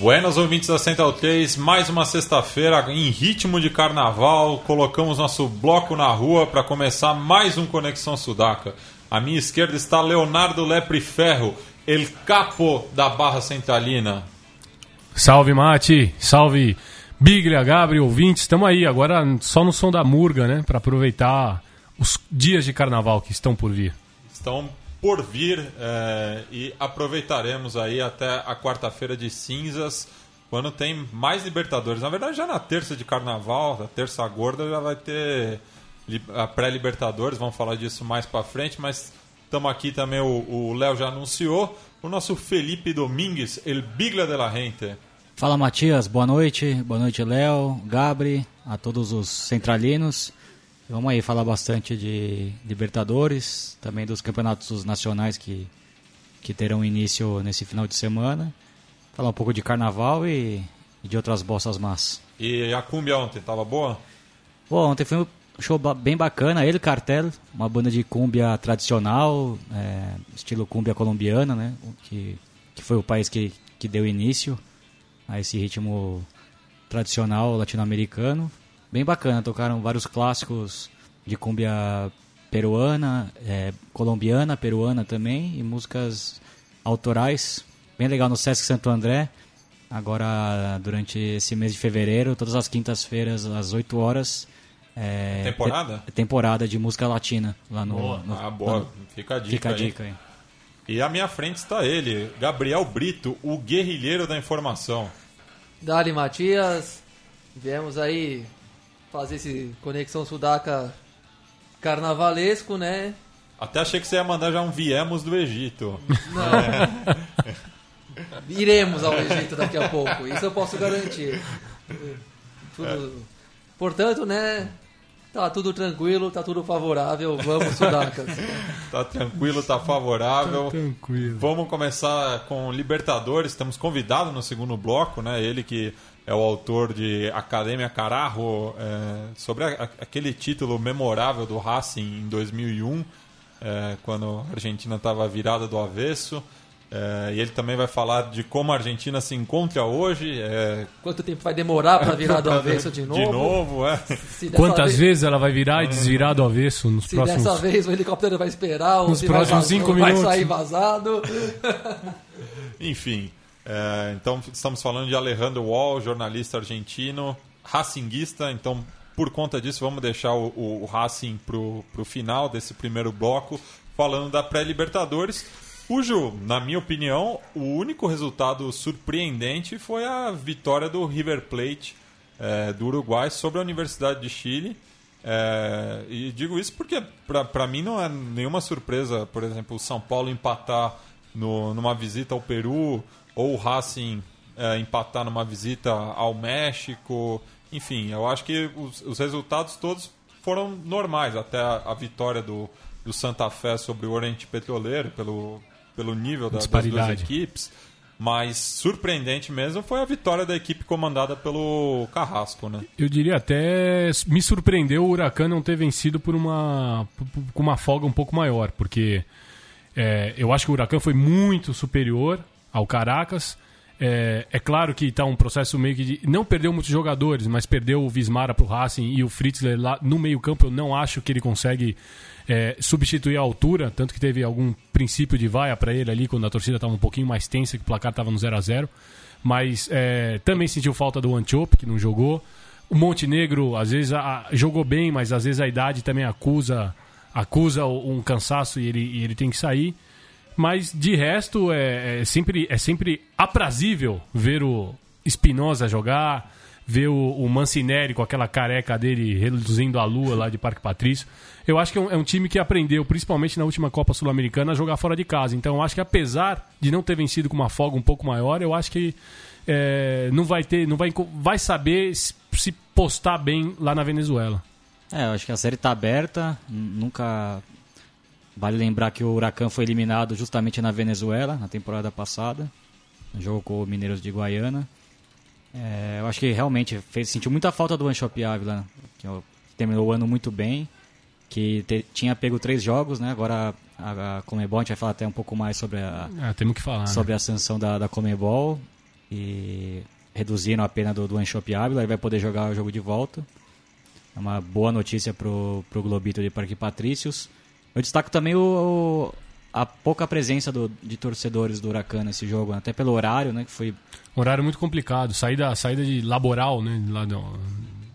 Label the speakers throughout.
Speaker 1: Buenas ouvintes da Central 3, mais uma sexta-feira em ritmo de carnaval. Colocamos nosso bloco na rua para começar mais um Conexão Sudaca. À minha esquerda está Leonardo Lepre Ferro, el capo da Barra Centralina.
Speaker 2: Salve Mate, salve Biglia, Gabriel, ouvintes. Estamos aí agora só no som da murga, né? Para aproveitar os dias de carnaval que estão por vir.
Speaker 1: Estão por vir é, e aproveitaremos aí até a quarta-feira de cinzas, quando tem mais Libertadores. Na verdade, já na terça de carnaval, a terça gorda, já vai ter a pré-Libertadores, vamos falar disso mais para frente, mas estamos aqui também, o Léo já anunciou, o nosso Felipe Domingues, El Bigla de la Gente.
Speaker 3: Fala Matias, boa noite, boa noite Léo, Gabri, a todos os centralinos. Vamos aí falar bastante de Libertadores, também dos campeonatos nacionais que, que terão início nesse final de semana. Falar um pouco de carnaval e, e de outras bossas más.
Speaker 1: E a cumbia ontem, tava boa?
Speaker 3: Bom, ontem foi um show bem bacana. Ele Cartel, uma banda de cumbia tradicional, é, estilo cumbia colombiana, né? Que, que foi o país que, que deu início a esse ritmo tradicional latino-americano bem bacana. Tocaram vários clássicos de cumbia peruana, é, colombiana, peruana também, e músicas autorais. Bem legal no Sesc Santo André. Agora, durante esse mês de fevereiro, todas as quintas-feiras, às 8 horas.
Speaker 1: É, temporada?
Speaker 3: É temporada de música latina lá no.
Speaker 1: Boa.
Speaker 3: no
Speaker 1: ah, boa. Fica a dica.
Speaker 3: Fica a dica aí.
Speaker 1: aí. E à minha frente está ele, Gabriel Brito, o guerrilheiro da informação.
Speaker 4: Dali Matias, viemos aí fazer esse Conexão Sudaca carnavalesco, né?
Speaker 1: Até achei que você ia mandar já um viemos do Egito.
Speaker 4: Não. É. Iremos ao Egito daqui a pouco, isso eu posso garantir. Tudo... Portanto, né? Tá tudo tranquilo, tá tudo favorável, vamos Sudacas.
Speaker 1: tá tranquilo, tá favorável.
Speaker 2: Tá tranquilo.
Speaker 1: Vamos começar com Libertadores, estamos convidados no segundo bloco, né? Ele que é o autor de Academia Carajo, é, sobre a, aquele título memorável do Racing em 2001, é, quando a Argentina estava virada do avesso. É, e ele também vai falar de como a Argentina se encontra hoje. É...
Speaker 4: Quanto tempo vai demorar para virar do avesso de novo?
Speaker 1: De novo, é.
Speaker 2: Quantas vez... vezes ela vai virar e desvirar do avesso nos
Speaker 4: se
Speaker 2: próximos...
Speaker 4: dessa vez o helicóptero vai esperar,
Speaker 2: nos próximos
Speaker 4: vai,
Speaker 2: cinco
Speaker 4: vai
Speaker 2: minutos.
Speaker 4: sair vazado.
Speaker 1: Enfim, é, então estamos falando de Alejandro Wall, jornalista argentino, racinguista. Então, por conta disso, vamos deixar o, o, o Racing para o final desse primeiro bloco, falando da pré-Libertadores, cujo, na minha opinião, o único resultado surpreendente foi a vitória do River Plate é, do Uruguai sobre a Universidade de Chile. É, e digo isso porque, para mim, não é nenhuma surpresa, por exemplo, o São Paulo empatar no, numa visita ao Peru ou o Racing é, empatar numa visita ao México. Enfim, eu acho que os, os resultados todos foram normais, até a, a, vitória do, do Santa Fé sobre o Oriente Petroleiro, pelo, pelo nível da, das duas equipes. Mas surpreendente mesmo foi a vitória da equipe comandada pelo Carrasco, né?
Speaker 2: Eu diria até me surpreendeu o Huracan não ter vencido por uma com uma folga um pouco maior, porque é, eu acho que o Huracan foi muito superior ao Caracas. É, é, claro que está um processo meio que de. Não perdeu muitos jogadores, mas perdeu o Vismara para o Racing e o Fritzler lá no meio-campo. Eu não acho que ele consegue é, substituir a altura, tanto que teve algum princípio de vaia para ele ali quando a torcida estava um pouquinho mais tensa, que o placar estava no 0 a 0 Mas é, também sentiu falta do Antiope, que não jogou. O Montenegro, às vezes, a, jogou bem, mas às vezes a idade também acusa acusa um cansaço e ele, e ele tem que sair. Mas de resto é, é, sempre, é sempre aprazível ver o Espinosa jogar, ver o, o Mancinelli com aquela careca dele reduzindo a lua lá de Parque Patrício. Eu acho que é um, é um time que aprendeu, principalmente na última Copa Sul-Americana, a jogar fora de casa. Então eu acho que apesar de não ter vencido com uma folga um pouco maior, eu acho que é, não vai ter, não vai, vai saber se postar bem lá na Venezuela.
Speaker 3: É, eu acho que a série tá aberta. Nunca. Vale lembrar que o Huracan foi eliminado justamente na Venezuela, na temporada passada. No jogo com o Mineiros de Guaiana. É, eu acho que realmente fez, sentiu muita falta do Anshop Ávila, que ó, terminou o ano muito bem. Que te- tinha pego três jogos, né? Agora a, a Comebol, a gente vai falar até um pouco mais sobre a,
Speaker 2: Ah, temos que falar. né?
Speaker 3: sobre a sanção da, da Comebol e reduziram a pena do, do Ávila, ele vai poder jogar o jogo de volta. É uma boa notícia pro, pro Globito de Parque Patrícios. Eu destaco também o, o- a pouca presença do, de torcedores do Huracan nesse jogo, até pelo horário, né, que foi
Speaker 2: Horário muito complicado. Saída, saída de laboral, né? Lá do-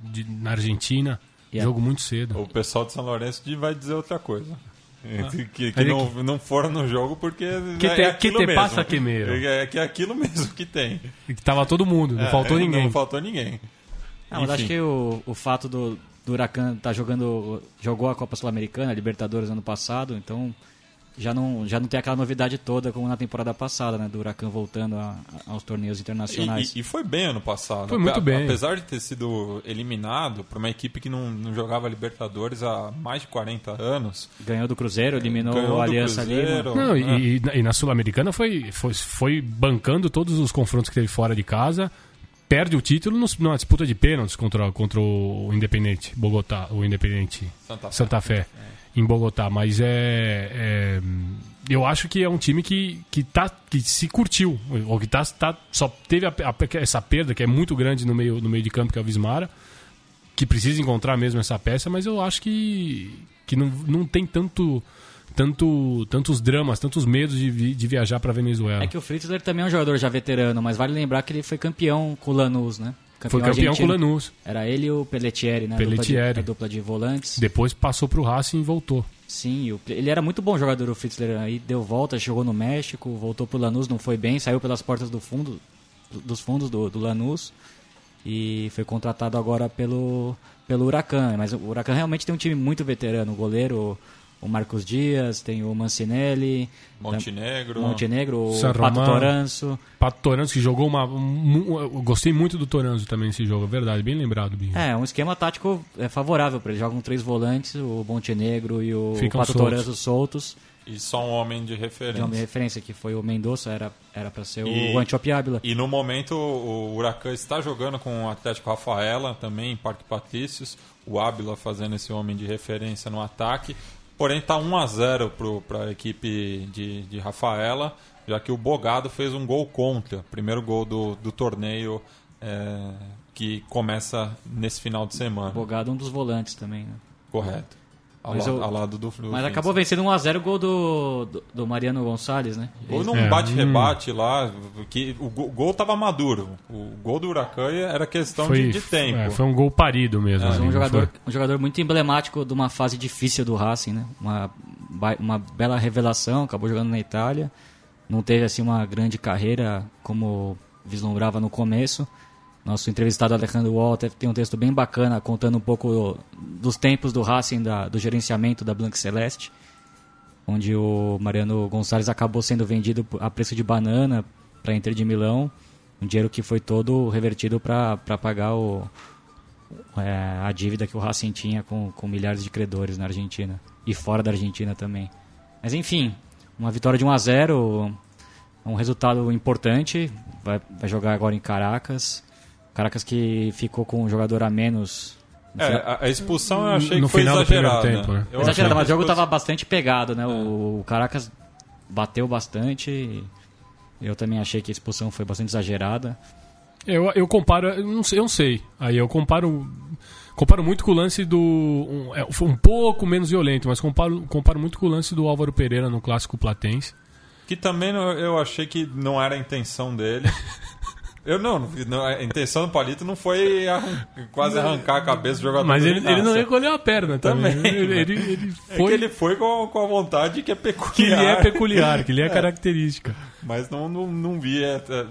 Speaker 2: de- na Argentina.
Speaker 3: Yeah.
Speaker 2: Jogo muito cedo.
Speaker 1: O pessoal de São Lourenço de- vai dizer outra coisa. Que, que
Speaker 2: Aí
Speaker 1: não, não foram no jogo porque
Speaker 2: Que
Speaker 1: é
Speaker 2: te-
Speaker 1: aquilo
Speaker 2: que te
Speaker 1: mesmo.
Speaker 2: passa, Quemeiro?
Speaker 1: É que é aquilo mesmo que tem.
Speaker 2: E que tava todo mundo, não
Speaker 1: É,
Speaker 2: faltou ninguém.
Speaker 1: Não faltou ninguém.
Speaker 3: Não, mas
Speaker 1: Enfim.
Speaker 3: acho que o, o fato do, do Huracan tá jogando. jogou a Copa Sul-Americana, a Libertadores ano passado, então já não, já não tem aquela novidade toda como na temporada passada, né? Do Huracan voltando a- a- aos torneios
Speaker 1: E,
Speaker 3: internacionais.
Speaker 1: e- e foi bem ano passado.
Speaker 2: Foi muito bem.
Speaker 1: Apesar de ter sido eliminado por uma equipe que não, não jogava Libertadores há mais de 40 anos.
Speaker 3: Ganhou do Cruzeiro, eliminou
Speaker 1: Ganhou
Speaker 3: o
Speaker 1: do
Speaker 3: Aliança
Speaker 1: Cruzeiro.
Speaker 3: Lima.
Speaker 2: Não,
Speaker 1: É.
Speaker 2: e, e- e na Sul-Americana foi, foi, foi bancando todos os confrontos que teve fora de casa. Perde o título numa disputa de pênaltis contra, contra o Independente Bogotá, o Independente
Speaker 1: Santa Fé.
Speaker 2: Santa Fé, em Bogotá. Mas é, é, Eu acho que é um time que, que, tá, que se curtiu. Ou que tá, tá, só teve a- a- essa perda, que é muito grande no meio, no meio de campo, que é o Vismara. Que precisa encontrar mesmo essa peça, mas eu acho que, que não, não tem tanto. Tanto, tantos dramas, tantos medos de, vi- de viajar para Venezuela.
Speaker 3: É que o Fritzler também é um jogador já veterano, mas vale lembrar que ele foi campeão com o Lanús, né?
Speaker 2: Foi campeão com o
Speaker 3: argentino.
Speaker 2: Lanús.
Speaker 3: Era ele e o Pelletieri, né? A dupla de-
Speaker 2: Pelletieri.
Speaker 3: A dupla de volantes.
Speaker 2: Depois passou pro Racing e voltou.
Speaker 3: Sim, o- ele era muito bom jogador, o Fritzler. Aí deu volta, jogou no México, voltou pro Lanús, não foi bem, saiu pelas portas do fundo, dos fundos do, do Lanús e foi contratado agora pelo, pelo Huracan. Mas o Huracan realmente tem um time muito veterano. O goleiro, o Marcos Dias, tem o Mancinelli,
Speaker 1: Montenegro.
Speaker 3: Montenegro, o
Speaker 2: San
Speaker 3: Pato. Toranço.
Speaker 2: Pato Toranzo, que jogou uma. um- eu gostei muito do Toranzo também nesse jogo, é verdade, bem lembrado, Binho.
Speaker 3: É, um esquema tático é, favorável para ele. Jogam três volantes, o Montenegro e o
Speaker 2: Ficam
Speaker 3: Pato
Speaker 2: soltos.
Speaker 3: Toranzo soltos.
Speaker 1: E só um homem de
Speaker 3: De
Speaker 1: referência.
Speaker 3: uma referência que foi o Mendonça, era era para ser
Speaker 1: E-
Speaker 3: o Antiope Ávila.
Speaker 1: E no momento o Huracan está jogando com o Atlético Rafaela também em Parque Patrícios. O Ábila fazendo esse homem de referência no ataque. Porém está 1 a 0 para a equipe de, de Rafaela, já que o Bogado fez um gol contra. Primeiro gol do, do torneio é, que começa nesse final de semana.
Speaker 3: Bogado um dos volantes também, né?
Speaker 1: Correto. Ao,
Speaker 3: Mas eu-
Speaker 1: ao lado do, do
Speaker 3: Mas
Speaker 1: Fins.
Speaker 3: acabou vencendo 1x0 o gol do, do, do Mariano Gonçalves, né?
Speaker 1: Ou num
Speaker 2: É,
Speaker 1: bate-rebate lá, que o go- gol tava maduro. O gol do Huracan era questão de, de tempo.
Speaker 2: é, foi um gol parido mesmo.
Speaker 3: Mas
Speaker 2: ali,
Speaker 3: um
Speaker 2: não
Speaker 3: jogador,
Speaker 2: foi?
Speaker 3: um jogador muito emblemático de uma fase difícil do Racing, né? Uma, uma bela revelação, acabou jogando na Itália. Não teve assim uma grande carreira como vislumbrava no começo. Nosso entrevistado Alejandro Walter tem um texto bem bacana contando um pouco dos tempos do Racing, da- do gerenciamento da Blanca Celeste, onde o Mariano Gonçalves acabou sendo vendido a preço de banana para a Inter de Milão, um dinheiro que foi todo revertido para pagar o, é, a dívida que o Racing tinha com, com milhares de credores na Argentina e fora da Argentina também. Mas enfim, uma vitória de 1 a 0 é um resultado importante. Vai, vai jogar agora em Caracas. Caracas que ficou com um jogador a menos.
Speaker 1: É, a, expulsão eu achei
Speaker 2: No
Speaker 1: que foi
Speaker 2: final do primeiro
Speaker 1: exagerada.
Speaker 2: tempo, né?
Speaker 1: Eu
Speaker 3: Exagerado,
Speaker 1: achei
Speaker 3: mas o jogo
Speaker 1: expulsão-
Speaker 3: estava bastante pegado, né? O, o Caracas bateu bastante. Eu também achei que a expulsão foi bastante exagerada.
Speaker 2: Eu, eu comparo, eu não, sei, eu não sei. Aí eu comparo. Comparo muito com o lance do. Um, é, foi um pouco menos violento, mas comparo, comparo muito com o lance do Álvaro Pereira no clássico Platense.
Speaker 1: Que também eu achei que não era a intenção dele. Eu não, não, a intenção do Palito não foi arran- quase arrancar a cabeça do jogador.
Speaker 2: Mas ele, ele não recolheu a perna também.
Speaker 1: Também,
Speaker 2: ele, ele, ele
Speaker 1: É
Speaker 2: foi.
Speaker 1: que ele foi com, com a vontade que é
Speaker 2: que
Speaker 1: peculiar.
Speaker 2: ele é peculiar, que ele é característica.
Speaker 1: Mas não, não, não vi essa,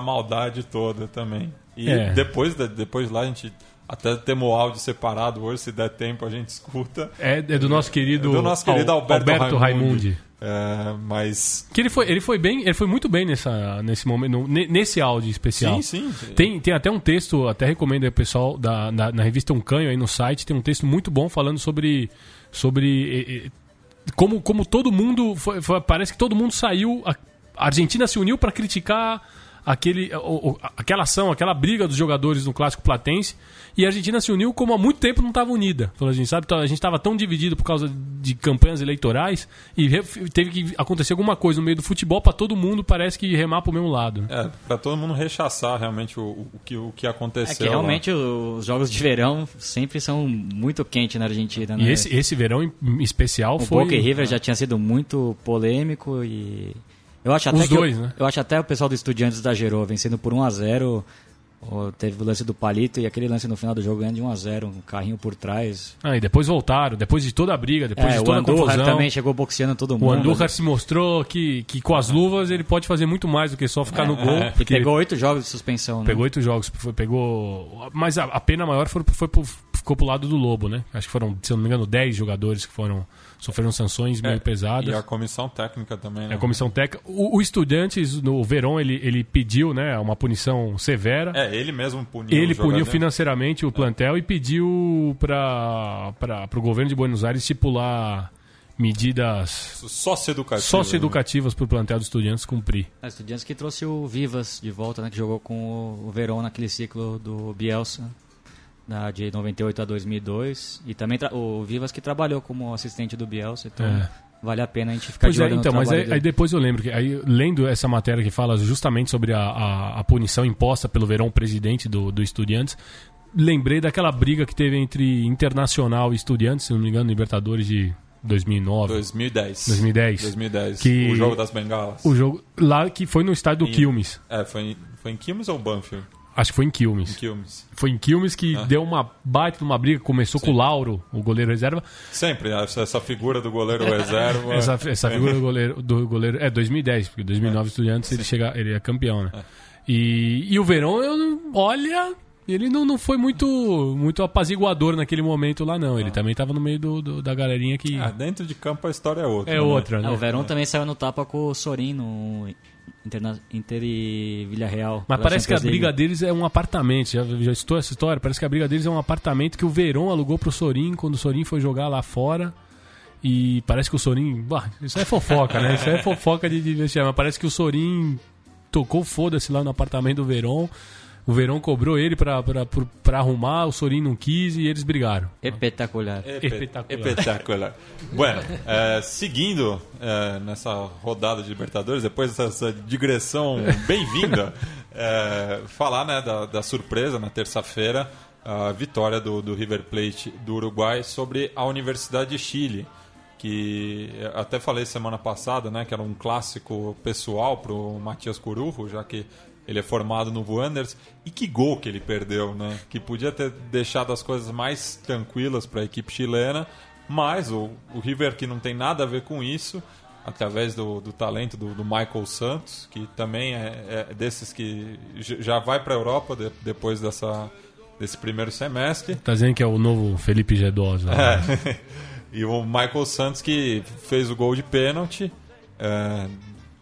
Speaker 1: maldade toda também. E
Speaker 2: É.
Speaker 1: depois, depois lá a gente Até temos o áudio separado hoje, se der tempo a gente escuta.
Speaker 2: É, é do nosso querido,
Speaker 1: É do nosso querido
Speaker 2: Al-
Speaker 1: Alberto,
Speaker 2: Raimundi.
Speaker 1: Raimundi. É, mas.
Speaker 2: Que ele foi, ele foi bem, ele foi muito bem nessa, nesse momento, nesse áudio especial.
Speaker 1: Sim, sim.
Speaker 2: Tem, tem até um texto, até recomendo aí, pessoal, da, na, na revista Um Canho aí no site, tem um texto muito bom falando sobre. sobre como, como todo mundo. foi- foi- parece que todo mundo saiu. A Argentina se uniu para criticar aquele, o- o- aquela ação, aquela briga dos jogadores no clássico platense. E a Argentina se uniu como há muito tempo não estava unida. Falou assim, sabe? A gente estava tão dividido por causa de campanhas eleitorais e teve que acontecer alguma coisa no meio do futebol para todo mundo parece que remar para o mesmo lado.
Speaker 1: É, pra todo mundo rechaçar realmente o, o, que, o que
Speaker 3: É
Speaker 1: aconteceu.
Speaker 3: que realmente os jogos de verão sempre são muito quentes na Argentina, né?
Speaker 2: E esse, esse verão em especial
Speaker 3: o
Speaker 2: foi.
Speaker 3: Boca e River já tinha sido muito polêmico e eu acho até
Speaker 2: Os
Speaker 3: que
Speaker 2: dois,
Speaker 3: eu,
Speaker 2: né?
Speaker 3: eu acho até o pessoal do Estudiantes exagerou, vencendo por 1 a 0 ó, teve o lance do palito e aquele lance no final do jogo ganhando de 1 a 0 um carrinho por trás.
Speaker 2: Ah, e depois voltaram, depois de toda a briga, depois
Speaker 3: É,
Speaker 2: de
Speaker 3: o
Speaker 2: toda a confusão.
Speaker 3: também chegou boxeando todo
Speaker 2: O
Speaker 3: mundo.
Speaker 2: Andújar se mostrou que, que com as luvas ele pode fazer muito mais do que só ficar no gol.
Speaker 3: É,
Speaker 2: Porque
Speaker 3: pegou oito jogos de suspensão, né?
Speaker 2: pegou oito jogos, foi- pegou. Mas a, a pena maior foi, foi pro- ficou pro lado do Lobo, né? Acho que foram, se eu não me engano, 10 jogadores que foram sofreram sanções meio
Speaker 1: É,
Speaker 2: pesadas.
Speaker 1: E a comissão técnica também, né?
Speaker 2: É a comissão técnica. O, o Estudiantes, no Verón, ele, ele pediu né, uma punição severa.
Speaker 1: É, ele mesmo puniu
Speaker 2: Ele
Speaker 1: o
Speaker 2: puniu financeiramente o plantel e pediu para o governo de Buenos Aires estipular medidas
Speaker 1: Socioeducativo.
Speaker 2: socioeducativas para o plantel dos estudantes cumprir.
Speaker 3: É, Estudiantes que trouxe o Vivas de volta, né? Que jogou com o- o Verón naquele ciclo do Bielsa, da, de 98 a 2002. E também o Vivas que trabalhou como assistente do Bielsa, então
Speaker 2: É.
Speaker 3: vale a pena a gente ficar
Speaker 2: Pois
Speaker 3: de
Speaker 2: é,
Speaker 3: olho no
Speaker 2: então, mas
Speaker 3: trabalho
Speaker 2: aí,
Speaker 3: dele.
Speaker 2: aí depois eu lembro que aí, lendo essa matéria que fala justamente sobre a, a, a punição imposta pelo Verão presidente do, do Estudiantes, lembrei daquela briga que teve entre Internacional e Estudiantes, se não me engano, Libertadores de 2009.
Speaker 1: 2010.
Speaker 2: 2010.
Speaker 1: 2010.
Speaker 2: Que-
Speaker 1: O jogo das bengalas.
Speaker 2: O jogo lá que foi no estádio do Quilmes.
Speaker 1: É, foi em, foi em Quilmes ou Banfield?
Speaker 2: Acho que foi em
Speaker 1: Em
Speaker 2: Quilmes.
Speaker 1: Quilmes.
Speaker 2: Foi em Quilmes que
Speaker 1: Ah.
Speaker 2: deu uma baita de uma briga. Começou com o Lauro, o goleiro reserva.
Speaker 1: Sempre, essa, essa figura do goleiro reserva.
Speaker 2: Essa, essa figura do goleiro, do goleiro. É, 2010, porque 2009 Estudiantes ele, chega, ele é campeão, né? E, e o Verão, eu, não- olha, ele não, não foi muito, muito apaziguador naquele momento lá, não. Ele também tava no meio do, do- da galerinha que.
Speaker 1: Ah, dentro de campo a história é outra.
Speaker 2: é
Speaker 1: né?
Speaker 2: outra,
Speaker 3: É,
Speaker 2: né?
Speaker 3: o Verón também saiu no tapa com o Sorin no Interna- Inter e Villarreal.
Speaker 2: Mas parece que a briga deles é um apartamento. Já, já estou essa história? Parece que a briga deles é um apartamento que o Verão alugou pro Sorin quando o Sorin foi jogar lá fora. E parece que o Sorin. Bah, isso é fofoca, né? Isso é fofoca de, de. Mas parece que o Sorin tocou foda-se lá no apartamento do Verón. O Verón cobrou ele pra, pra, pra, pra arrumar, o Sorin não quis e eles brigaram.
Speaker 3: Espetacular.
Speaker 2: Espetacular.
Speaker 1: Espetacular. bueno, é, seguindo é, nessa rodada de Libertadores, depois dessa digressão bem-vinda, é, falar né, da, da surpresa na terça-feira, a vitória do, do River Plate do Uruguai sobre a Universidade de Chile. Que até falei semana passada, né, que era um clássico pessoal para o Matias Curujo, já que ele é formado no Wanderers. E que gol que ele perdeu, né? Que podia ter deixado as coisas mais tranquilas para a equipe chilena, mas o, o River, que não tem nada a ver com isso, através do, do talento do, do Michael Santos, que também é, é desses que já vai para a Europa de- depois dessa, desse primeiro semestre.
Speaker 2: Tá dizendo que é o novo Felipe Gedosa.
Speaker 1: É. E o Michael Santos que fez o gol de pênalti. é,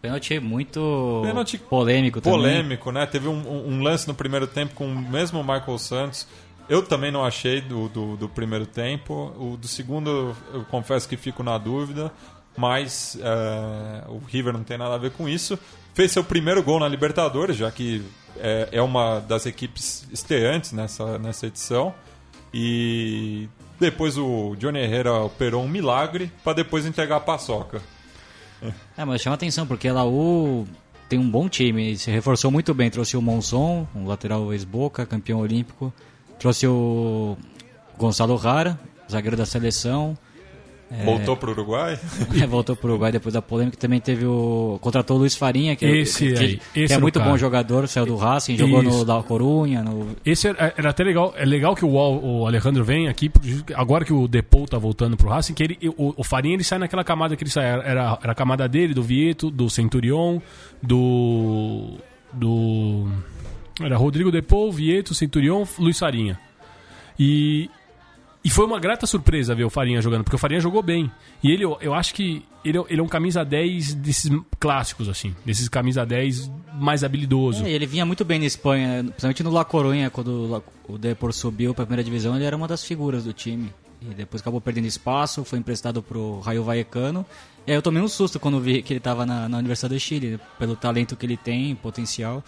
Speaker 3: Pênalti muito
Speaker 1: Pênalti
Speaker 3: polêmico também.
Speaker 1: polêmico, né? Teve um, um- um lance no primeiro tempo com o mesmo Michael Santos. Eu também não achei do, do, do primeiro tempo. O do segundo, eu confesso que fico na dúvida. Mas é, o River não tem nada a ver com isso. Fez seu primeiro gol na Libertadores, já que é, é uma das equipes estreantes nessa, nessa edição. E depois o Johnny Herrera operou um milagre para depois entregar a paçoca.
Speaker 3: É, mas chama atenção, porque a Laú tem um bom time, se reforçou muito bem. Trouxe o Monson, um lateral ex-boca, campeão olímpico. Trouxe o Gonçalo Rara, zagueiro da seleção.
Speaker 1: Voltou para o Uruguai?
Speaker 3: Voltou pro Uruguai depois da polêmica. Também teve o. Contratou o Luiz Farinha, que, é-
Speaker 2: Esse
Speaker 3: que,
Speaker 2: aí,
Speaker 3: que
Speaker 2: esse
Speaker 3: é
Speaker 2: o
Speaker 3: muito
Speaker 2: cara.
Speaker 3: bom jogador, saiu do Racing, jogou
Speaker 2: Isso.
Speaker 3: no Da Corunha. No...
Speaker 2: Esse era, era até legal. É legal que o, o Alejandro vem aqui, agora que o Depou tá voltando pro Racing, que ele, o, o Farinha ele sai naquela camada que ele sai. Era, era a camada dele, do Vieto, do Centurion, do. do. Era Rodrigo Depou, Vieto, Centurion, Luiz Farinha. E, e foi uma grata surpresa ver o Farinha jogando, porque o Farinha jogou bem. E ele, eu acho que ele, ele é um camisa 10 desses clássicos, assim. Desses camisa 10 mais habilidoso.
Speaker 3: É, ele vinha muito bem na Espanha, principalmente no La Coruña, quando o Depor subiu para a primeira divisão, ele era uma das figuras do time. E depois acabou perdendo espaço, foi emprestado pro Raio Vallecano. E aí eu tomei um susto quando vi que ele estava na, na Universidade do Chile, pelo talento que ele tem, potencial.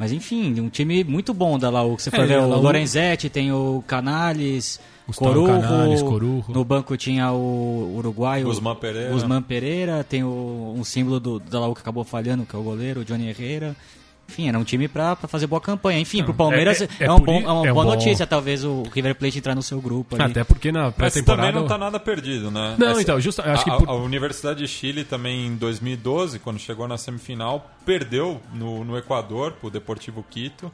Speaker 3: Mas enfim, um time muito bom da Laú. Você
Speaker 2: É,
Speaker 3: ver
Speaker 2: a
Speaker 3: o
Speaker 2: Laú-
Speaker 3: Lorenzetti, tem o Canales,
Speaker 2: Gustavo
Speaker 3: Corujo,
Speaker 2: Canales, Corujo.
Speaker 3: No banco tinha o uruguaio
Speaker 1: Guzmán Pereira.
Speaker 3: Guzmán Pereira, tem o, um símbolo do, da Laú que acabou falhando, que é o goleiro, o Johnny Herrera. Enfim, era um time pra, pra fazer boa campanha. Enfim, pro Palmeiras
Speaker 2: é-
Speaker 3: é,
Speaker 2: é
Speaker 3: um bom- é uma
Speaker 2: é
Speaker 3: boa
Speaker 2: bom-
Speaker 3: notícia, talvez, o River Plate entrar no seu grupo ali.
Speaker 2: Até porque na
Speaker 1: Mas
Speaker 2: pré-temporada.
Speaker 1: também não tá nada perdido, né?
Speaker 2: Não, então, justa- acho que
Speaker 1: a,
Speaker 2: por-
Speaker 1: a Universidade de Chile também em 2012, quando chegou na semifinal, perdeu no, no Equador pro Deportivo Quito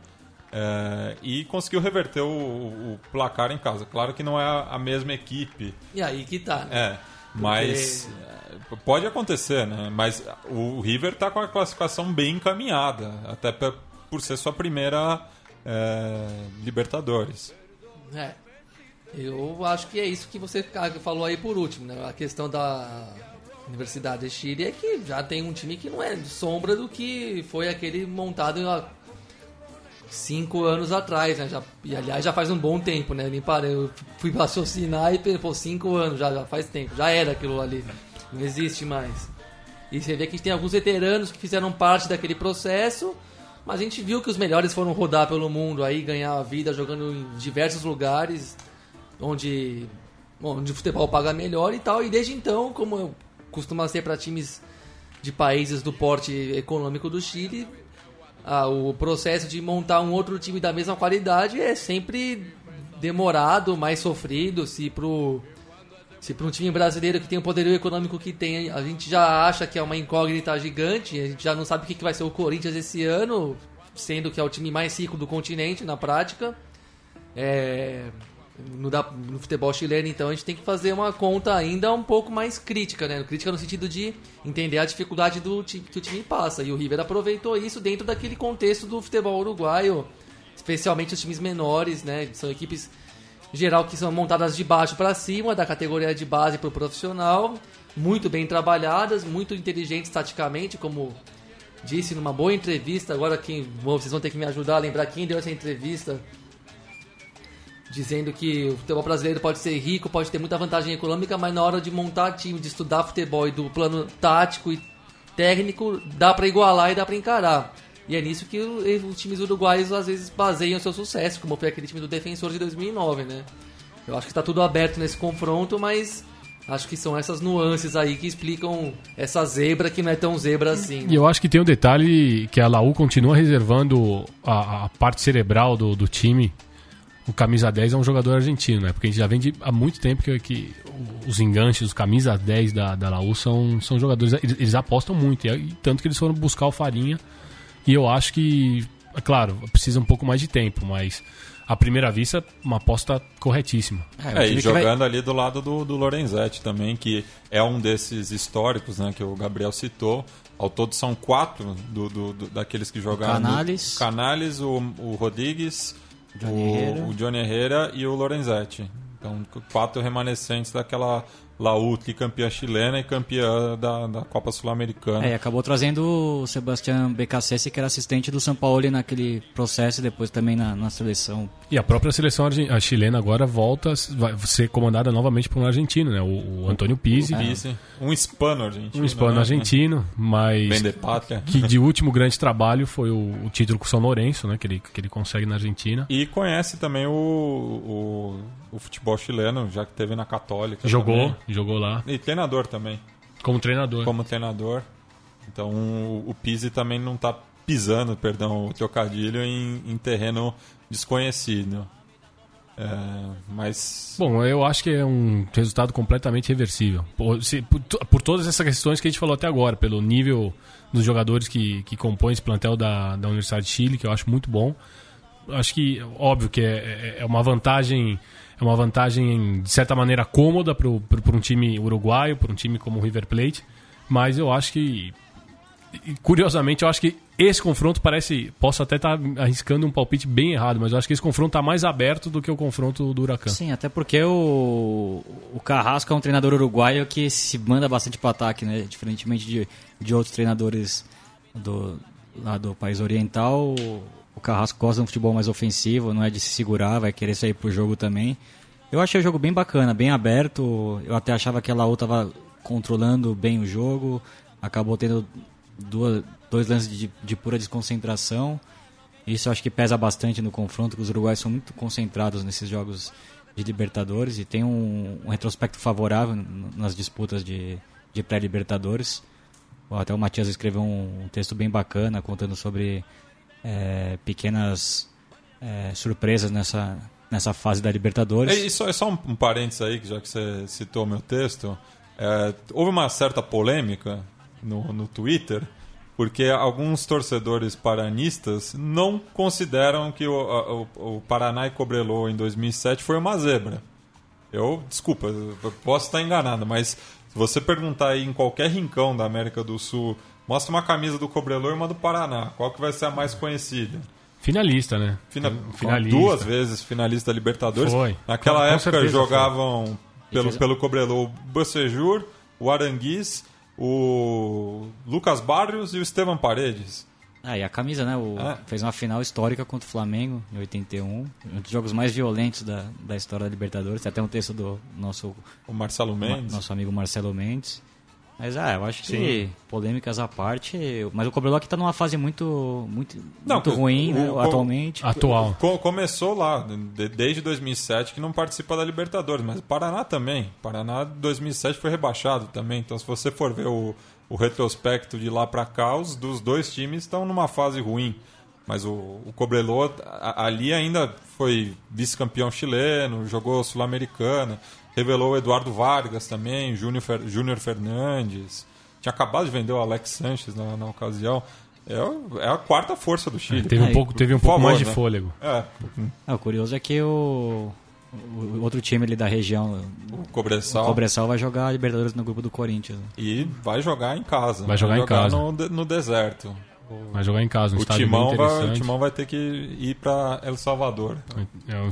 Speaker 1: é, e conseguiu reverter o, o placar em casa. Claro que não é a, a mesma equipe,
Speaker 4: E aí que tá. né?
Speaker 1: é, mas é, pode acontecer, né? Mas o River tá com a classificação bem encaminhada, até por ser sua primeira é, Libertadores.
Speaker 4: É. Eu acho que é isso que você falou aí por último, né? A questão da Universidade de Chile é que já tem um time que não é sombra do que foi aquele montado cinco anos atrás, né? Já, e aliás já faz um bom tempo, né? Nem parei, eu fui raciocinar e pensei, pô, cinco anos já, já faz tempo, já era aquilo ali. Não existe mais. E você vê que tem alguns veteranos que fizeram parte daquele processo, mas a gente viu que os melhores foram rodar pelo mundo aí, ganhar a vida jogando em diversos lugares onde, onde o futebol paga melhor e tal. E desde então, como eu costuma ser para times de países do porte econômico do Chile, ah, o processo de montar um outro time da mesma qualidade é sempre demorado, mais sofrido. Se pro se um time brasileiro que tem o poderio econômico que tem, a gente já acha que é uma incógnita gigante, a gente já não sabe o que que vai ser o Corinthians esse ano, sendo que é o time mais rico do continente na prática. É, no, da- no futebol chileno, então, a gente tem que fazer uma conta ainda um pouco mais crítica, né? Crítica no sentido de entender a dificuldade do que o time passa. E o River aproveitou isso dentro daquele contexto do futebol uruguaio, especialmente os times menores, né? São equipes geral que são montadas de baixo para cima, da categoria de base para o profissional, muito bem trabalhadas, muito inteligentes taticamente, como disse numa boa entrevista. Agora quem, vocês vão ter que me ajudar a lembrar quem deu essa entrevista dizendo que o futebol brasileiro pode ser rico, pode ter muita vantagem econômica, mas na hora de montar time, de estudar futebol e do plano tático e técnico, dá para igualar e dá para encarar. E é nisso que os times uruguaios às vezes baseiam seu sucesso, como foi aquele time do Defensor de 2009, né? Eu acho que está tudo aberto nesse confronto, mas acho que são essas nuances aí que explicam essa zebra que não é tão zebra assim. né?
Speaker 2: E eu acho que tem um detalhe que a Laú continua reservando a, a parte cerebral do, do time. O camisa 10 é um jogador argentino, né? Porque a gente já vem de, há muito tempo que, que os enganches, os camisa 10 da, da Laú são, são jogadores. Eles, eles apostam muito, e, e tanto que eles foram buscar o Farinha. E eu acho que, é claro, precisa um pouco mais de tempo, mas à primeira vista, uma aposta corretíssima.
Speaker 3: É,
Speaker 1: É, e
Speaker 3: que vai-
Speaker 1: jogando ali do lado do, do Lorenzetti também, que é um desses históricos né, que o Gabriel citou. Ao todo são quatro do, do- do- daqueles que jogaram.
Speaker 3: Canales.
Speaker 1: O Canales, o, o Rodrigues,
Speaker 3: Johnny
Speaker 1: o, o Johnny Herrera e o Lorenzetti. Então, quatro remanescentes daquela Laú, campeã chilena e campeã da, da Copa Sul-Americana.
Speaker 3: É, e acabou trazendo o Sebastião Becassese, que era assistente do São Paulo naquele processo e depois também na, na seleção.
Speaker 2: E a própria seleção a chilena agora volta, a- vai ser comandada novamente por um argentino, né? O, o Antônio Pizzi.
Speaker 1: Pisse. Um hispano argentino.
Speaker 2: Um hispano
Speaker 1: né?
Speaker 2: argentino, mas
Speaker 1: Bem de pátria.
Speaker 2: que de último grande trabalho foi o, o título com o São Lourenço, né? Que ele, que ele consegue na Argentina.
Speaker 1: E conhece também o, o, o futebol chileno, já que teve na Católica.
Speaker 2: Jogou,
Speaker 1: também.
Speaker 2: Jogou lá
Speaker 1: E treinador também,
Speaker 2: como treinador.
Speaker 1: como treinador. Então o, o Pizzi também não está pisando, perdão, o trocadilho, em, em terreno desconhecido. É, mas
Speaker 2: Bom, eu acho que é um resultado completamente reversível. Por, se- por por todas essas questões que a gente falou até agora, pelo nível dos jogadores que, que compõem esse plantel da, da Universidade de Chile, que eu acho muito bom. Acho que, óbvio que é, é- é uma vantagem, é uma vantagem de certa maneira cômoda para um time uruguaio, para um time como o River Plate, mas eu acho que curiosamente, eu acho que esse confronto parece. Posso até estar tá arriscando um palpite bem errado, mas eu acho que esse confronto está mais aberto do que o confronto do Huracan.
Speaker 3: Sim, até porque o, o Carrasco é um treinador uruguaio que se manda bastante para ataque, né? Diferentemente de, de outros treinadores do, lá do país oriental, o Carrasco gosta de um futebol mais ofensivo, não é de se segurar, vai querer sair pro jogo também. Eu achei o jogo bem bacana, bem aberto. Eu até achava que a Laú estava controlando bem o jogo. Acabou tendo duas, dois lances de, de pura desconcentração. Isso eu acho que pesa bastante no confronto, que os uruguaios são muito concentrados nesses jogos de Libertadores e tem um, um retrospecto favorável nas disputas de, de pré-Libertadores. Até o Matias escreveu um, um, texto bem bacana contando sobre é, pequenas é, surpresas nessa, nessa fase da Libertadores.
Speaker 1: É, só, só um, um parênteses aí, já que você citou meu texto. É, houve uma certa polêmica no, no Twitter, porque alguns torcedores paranistas não consideram que o, o, o Paraná e Cobrelô em 2007 foi uma zebra. Eu, desculpa, eu posso estar enganado, mas se você perguntar aí em qualquer rincão da América do Sul, mostra uma camisa do Cobrelô e uma do Paraná, qual que vai ser a mais conhecida?
Speaker 2: Finalista, né?
Speaker 1: Fina... Finalista. Duas vezes finalista da Libertadores.
Speaker 2: Foi.
Speaker 1: Naquela com, época com jogavam foi. pelo, pelo Cobrelô o Bocejur, o Aranguiz o Lucas Barrios e o Estevam Paredes.
Speaker 3: Ah, e a camisa, né? O, é. Fez uma final histórica contra o Flamengo em 81. Um dos jogos mais violentos da, da história da Libertadores. Tem até um texto do nosso...
Speaker 1: O Marcelo Mendes.
Speaker 3: Nosso amigo Marcelo Mendes. Mas ah, eu acho que Sim. polêmicas à parte, mas o Cobreloa está numa fase muito muito, não, muito ruim, o, né, o, atualmente.
Speaker 2: Atual.
Speaker 1: começou lá, desde 2007 que não participa da Libertadores, mas o Paraná também. Paraná 2007 foi rebaixado também, então se você for ver o, o retrospecto de lá para cá, os dos dois times estão numa fase ruim. Mas o, o Cobreloa ali ainda foi vice-campeão chileno, jogou Sul-Americana revelou o Eduardo Vargas também, Júnior Fer, Fernandes. Tinha acabado de vender o Alex Sanches na, na ocasião. É, é, a quarta força do Chile. É,
Speaker 2: teve um pouco, teve um pouco favor, mais de né? fôlego.
Speaker 1: É.
Speaker 3: é. o curioso é que o, o outro time ali da região,
Speaker 1: o Cobressal,
Speaker 3: o Cobressal vai jogar a Libertadores no grupo do Corinthians. Né?
Speaker 1: E vai jogar em casa.
Speaker 2: Vai jogar, vai em casa.
Speaker 1: No, no deserto.
Speaker 2: Vai jogar em casa, um
Speaker 1: o timão vai, O Timão vai ter que ir para El Salvador.
Speaker 2: É,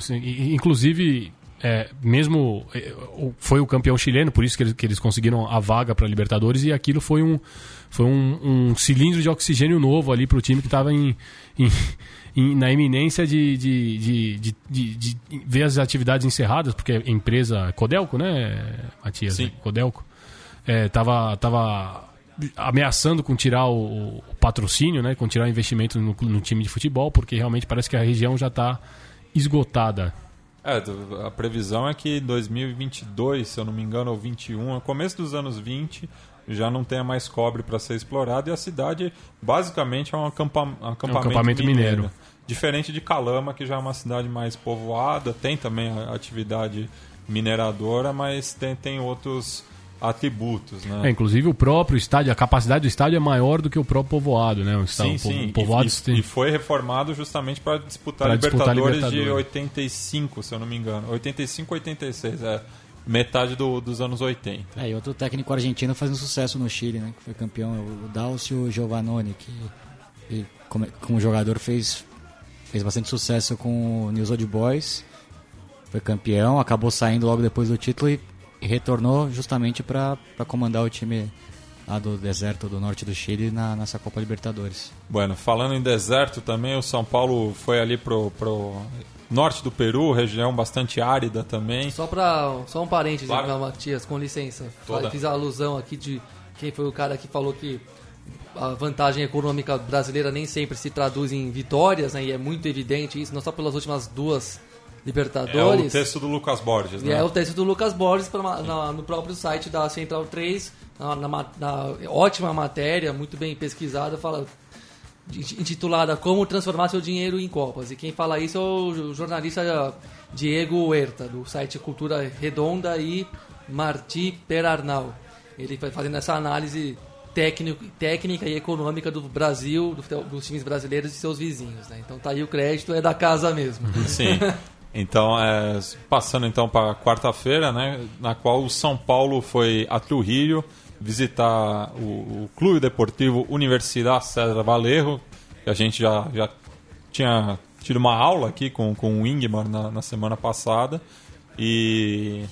Speaker 2: inclusive, é, mesmo é, foi o campeão chileno, por isso que eles, que eles conseguiram a vaga para Libertadores e aquilo foi um, foi um, um cilindro de oxigênio novo ali para o time que estava em, em, em, na iminência de, de, de, de, ver as atividades encerradas, porque a empresa Codelco, né, Matias?
Speaker 1: Sim.
Speaker 2: Codelco. É, tava, tava ameaçando com tirar o, o, patrocínio, né, com tirar o investimento no, no time de futebol, porque realmente parece que a região já está esgotada
Speaker 1: é, a previsão é que 2022, se eu não me engano, ou 21, começo dos anos 20, já não tenha mais cobre para ser explorado e a cidade basicamente é um, acampa acampamento, é um acampamento mineiro. mineiro. Diferente de Calama, que já é uma cidade mais povoada, tem também a atividade mineradora, mas tem, tem outros atributos, né?
Speaker 2: É, inclusive o próprio estádio, a capacidade do estádio é maior do que o próprio povoado, né? O
Speaker 1: sim, sim. Povoado e, tem... e, foi reformado justamente para disputar, disputar Libertadores de 85, se eu não me engano. 85, 86, é metade do, dos anos 80.
Speaker 3: É, e outro técnico argentino fazendo sucesso no Chile, né? Que foi campeão, o Dalcio Giovannone, que, que como, como jogador fez, fez bastante sucesso com o News Old Boys. Foi campeão, acabou saindo logo depois do título e e retornou justamente para comandar o time lá do deserto do norte do Chile na, nessa Copa Libertadores.
Speaker 1: Bueno, falando em deserto também, o São Paulo foi ali pro, pro norte do Peru, região bastante árida também.
Speaker 4: Só para só um parênteses, claro. Matias, com licença. Toda. Fiz a alusão aqui de quem foi o cara que falou que a vantagem econômica brasileira nem sempre se traduz em vitórias, né? E é muito evidente isso, não só pelas últimas duas Libertadores.
Speaker 1: É o texto do Lucas Borges, né?
Speaker 4: É o texto do Lucas Borges pra, na, no próprio site da Central 3, na, na, na, ótima matéria, muito bem pesquisada, fala intitulada Como transformar seu dinheiro em copas. E quem fala isso é o jornalista Diego Huerta, do site Cultura Redonda e Marti Perarnal. Ele vai fazendo essa análise técnico, técnica e econômica do Brasil, do, dos times brasileiros e seus vizinhos. Né? Então tá aí o crédito, é da casa mesmo.
Speaker 1: Sim. Então, é, passando então para quarta-feira, né, na qual o São Paulo foi a Trujillo visitar o, o Clube Deportivo Universidade César Valerro, que a gente já, já tinha tido uma aula aqui com, com o Ingmar na, na semana passada. E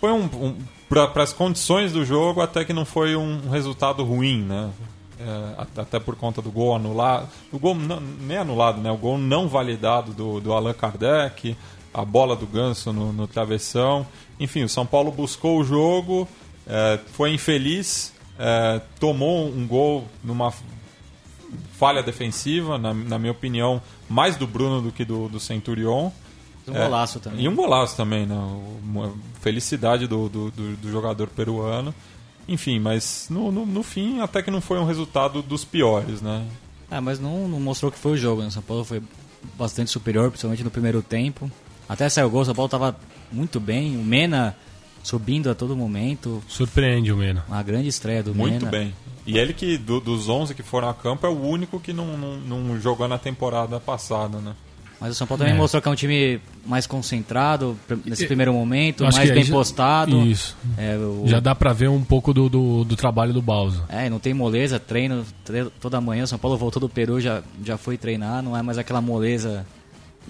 Speaker 1: foi um, um para as condições do jogo até que não foi um resultado ruim, né? É, até por conta do gol anulado, o gol não, nem anulado, né? O gol não validado do, do Allan Kardec, a bola do Ganso no, no travessão. Enfim, o São Paulo buscou o jogo, é, foi infeliz, é, tomou um gol numa falha defensiva, na, na, minha opinião, mais do Bruno do que do, do Centurion.
Speaker 3: Um golaço também.
Speaker 1: E um golaço também, né? Uma felicidade do, do, do, do jogador peruano. Enfim, mas no, no, no, fim até que não foi um resultado dos piores, né?
Speaker 3: É, mas não, não mostrou que foi o jogo, né? São Paulo foi bastante superior, principalmente no primeiro tempo. Até saiu o gol, São Paulo estava muito bem. O Mena subindo a todo momento.
Speaker 2: Surpreende o Mena.
Speaker 3: Uma grande estreia do
Speaker 1: muito
Speaker 3: Mena.
Speaker 1: Muito bem. E ele que, do, dos 11 que foram a campo, é o único que não, não, não jogou na temporada passada, né?
Speaker 3: Mas o São Paulo também é. mostrou que é um time mais concentrado nesse primeiro momento, mais bem já, postado.
Speaker 2: Isso. É, o... Já dá pra ver um pouco do, do, do, trabalho do Balsa.
Speaker 3: É, não tem moleza, treino toda manhã. O São Paulo voltou do Peru, já, já foi treinar, não é mais aquela moleza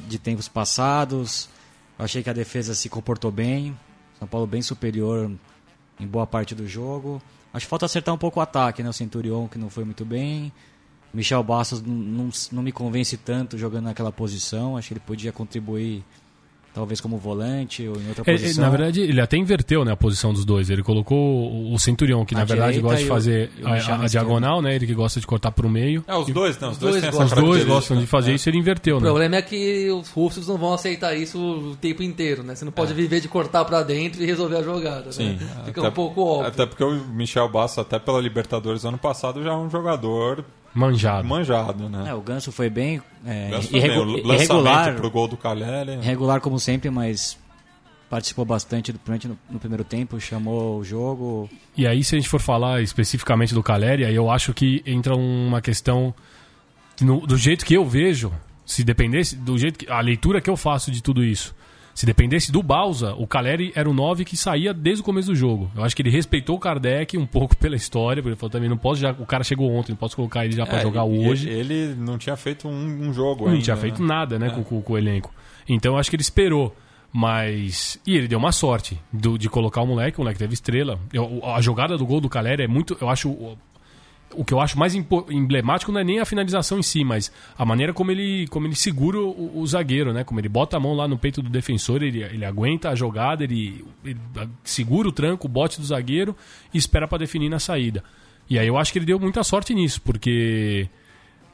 Speaker 3: de tempos passados. Eu achei que a defesa se comportou bem. São Paulo bem superior em boa parte do jogo. Acho que falta acertar um pouco o ataque, né? O Centurion que não foi muito bem. Michel Bastos não, não, não, me convence tanto jogando naquela posição. Acho que ele podia contribuir talvez como volante ou em outra
Speaker 2: é,
Speaker 3: posição.
Speaker 2: na verdade, ele até inverteu né, a posição dos dois. Ele colocou o Centurion, que a na verdade gosta de fazer o, a, a diagonal, né? Ele que gosta de cortar para o meio.
Speaker 1: É, os dois, né? Os dois, dois,
Speaker 2: gostam, os dois gostam de fazer é. isso, ele inverteu,
Speaker 4: o
Speaker 2: né?
Speaker 4: O problema é que os russos não vão aceitar isso o tempo inteiro, né? Você não pode é. viver de cortar para dentro e resolver a jogada, né?
Speaker 1: Sim.
Speaker 4: Né? Fica até, um pouco óbvio.
Speaker 1: Até porque o Michel Bastos, até pela Libertadores ano passado, já é um jogador
Speaker 2: Manjado.
Speaker 1: Manjado, né?
Speaker 3: É, o Ganso foi bem. É,
Speaker 1: Ganso irregu bem. O irregular. pro gol do Caleri.
Speaker 3: Regular como sempre, mas participou bastante no, no, primeiro tempo, chamou o jogo.
Speaker 2: E aí, se a gente for falar especificamente do Caleri, aí eu acho que entra uma questão. No, do jeito que eu vejo, se dependesse. Do jeito que. A leitura que eu faço de tudo isso se dependesse do Bausa, o Caleri era o 9 que saía desde o começo do jogo. Eu acho que ele respeitou o Kardec um pouco pela história, porque ele falou também, não posso já. O cara chegou ontem, não posso colocar ele já para é, jogar hoje.
Speaker 1: Ele não tinha feito um, um jogo
Speaker 2: Não
Speaker 1: ainda,
Speaker 2: tinha feito
Speaker 1: né?
Speaker 2: nada, né, é. com, com, com, o elenco. Então eu acho que ele esperou. Mas. E ele deu uma sorte do, de colocar o moleque, o moleque teve estrela. Eu, a jogada do gol do Caleri é muito. Eu acho o que eu acho mais emblemático não é nem a finalização em si, mas a maneira como ele, como ele segura o, o zagueiro, né? Como ele bota a mão lá no peito do defensor, ele, ele aguenta a jogada, ele, ele segura o tranco, o bote do zagueiro e espera para definir na saída. E aí eu acho que ele deu muita sorte nisso, porque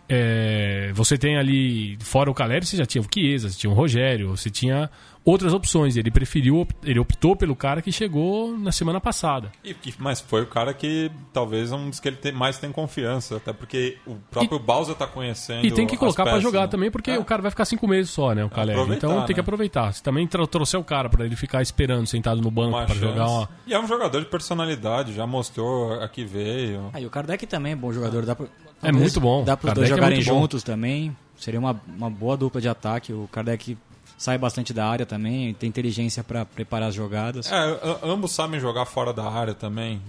Speaker 2: é, você tem ali, fora o Caleri, você já tinha o Chiesa, você tinha o Rogério, você tinha outras opções. Ele preferiu, ele optou pelo cara que chegou na semana passada.
Speaker 1: E, mas foi o cara que talvez um dos que ele tem, mais tem confiança, até porque o próprio e, Bausa está conhecendo.
Speaker 2: E tem que colocar para jogar né? também, porque é. o cara vai ficar cinco meses só, né? O Caleri. Então tem que né? aproveitar. Você também trouxe o cara para ele ficar esperando, sentado no banco para jogar uma...
Speaker 1: E é um jogador de personalidade, já mostrou aqui veio.
Speaker 3: Ah, e o Kardec também é bom jogador. Dá pra
Speaker 2: é muito bom.
Speaker 3: Dá para os dois é jogarem é juntos também. Seria uma, uma boa dupla de ataque. O Kardec sai bastante da área também, tem inteligência para preparar as jogadas.
Speaker 1: É, ambos sabem jogar fora da área também.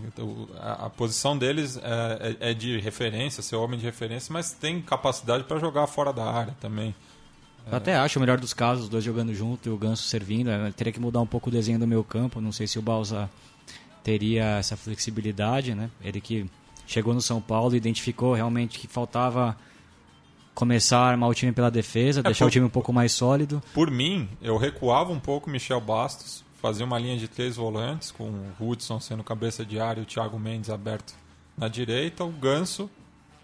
Speaker 1: A, a posição deles é, é, é, de referência, ser homem de referência, mas tem capacidade para jogar fora da área também.
Speaker 3: Eu até acho o melhor dos casos, os dois jogando junto e o Ganso servindo. Eu teria que mudar um pouco o desenho do meu campo. Não sei se o Balsa teria essa flexibilidade, né? Ele que chegou no São Paulo e identificou realmente que faltava começar a armar o time pela defesa, é, deixar por, o time um pouco mais sólido.
Speaker 1: Por mim, eu recuava um pouco Michel Bastos, fazia uma linha de três volantes, com o Hudson sendo cabeça de área e o Thiago Mendes aberto na direita, o Ganso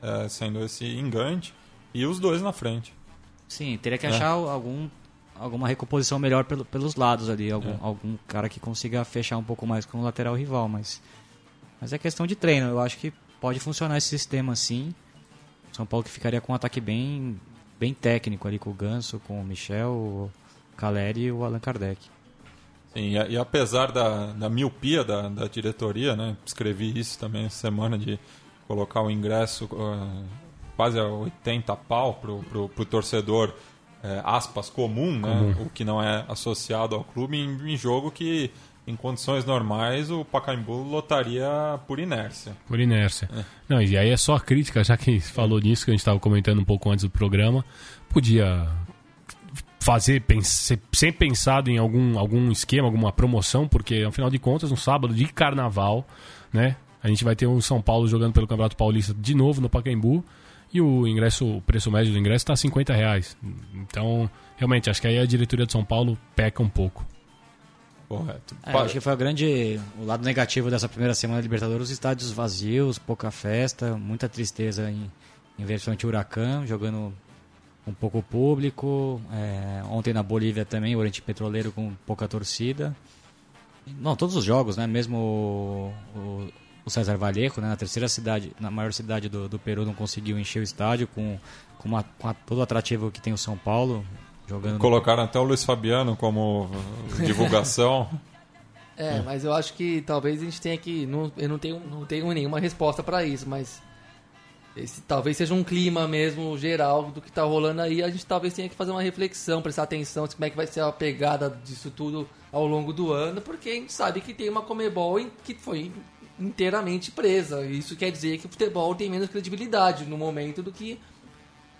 Speaker 1: é, sendo esse engante e os dois na frente.
Speaker 3: Sim, teria que é. achar algum, alguma recomposição melhor pelo, pelos lados ali, algum, é. algum cara que consiga fechar um pouco mais com o lateral rival, mas, mas é questão de treino, eu acho que pode funcionar esse sistema assim. São Paulo que ficaria com um ataque bem, bem técnico ali com o Ganso, com o Michel, o Caleri e o Allan Kardec.
Speaker 1: Sim, e, e apesar da, da miopia da, da diretoria, né, escrevi isso também essa semana de colocar o ingresso uh, quase a 80 pau pro, pro, pro torcedor é, aspas, comum, né? o que não é associado ao clube, em, em jogo que, em condições normais, o Pacaembu lotaria por inércia.
Speaker 2: Por inércia. Não, e aí é só a crítica, já que falou nisso, que a gente estava comentando um pouco antes do programa, podia fazer, ser sempre pensado em algum, algum esquema, alguma promoção, porque, afinal de contas, no sábado de carnaval, né? A gente vai ter o São Paulo jogando pelo Campeonato Paulista de novo no Pacaembu e o ingresso, o preço médio do ingresso está 50 reais. Então, realmente, acho que aí a diretoria de São Paulo peca um pouco.
Speaker 3: Correto. É, acho que foi o grande o lado negativo dessa primeira semana da Libertadores, os estádios vazios, pouca festa, muita tristeza em, em versão anti-huracão, jogando um pouco público. É, ontem na Bolívia também, o Oriente Petroleiro com pouca torcida. Não, todos os jogos, né? Mesmo o, o, o César Vallejo, né? na terceira cidade, na maior cidade do, do Peru, não conseguiu encher o estádio com, com, uma, com a, todo o atrativo que tem o São Paulo. Jogando
Speaker 1: Colocaram até o Luiz Fabiano como divulgação.
Speaker 4: é, mas eu acho que talvez a gente tenha que. Não, eu não tenho, não tenho nenhuma resposta para isso, mas esse talvez seja um clima mesmo geral do que está rolando aí. A gente talvez tenha que fazer uma reflexão, prestar atenção como é que vai ser a pegada disso tudo ao longo do ano, porque a gente sabe que tem uma Comebol que foi inteiramente presa. Isso quer dizer que o futebol tem menos credibilidade no momento do que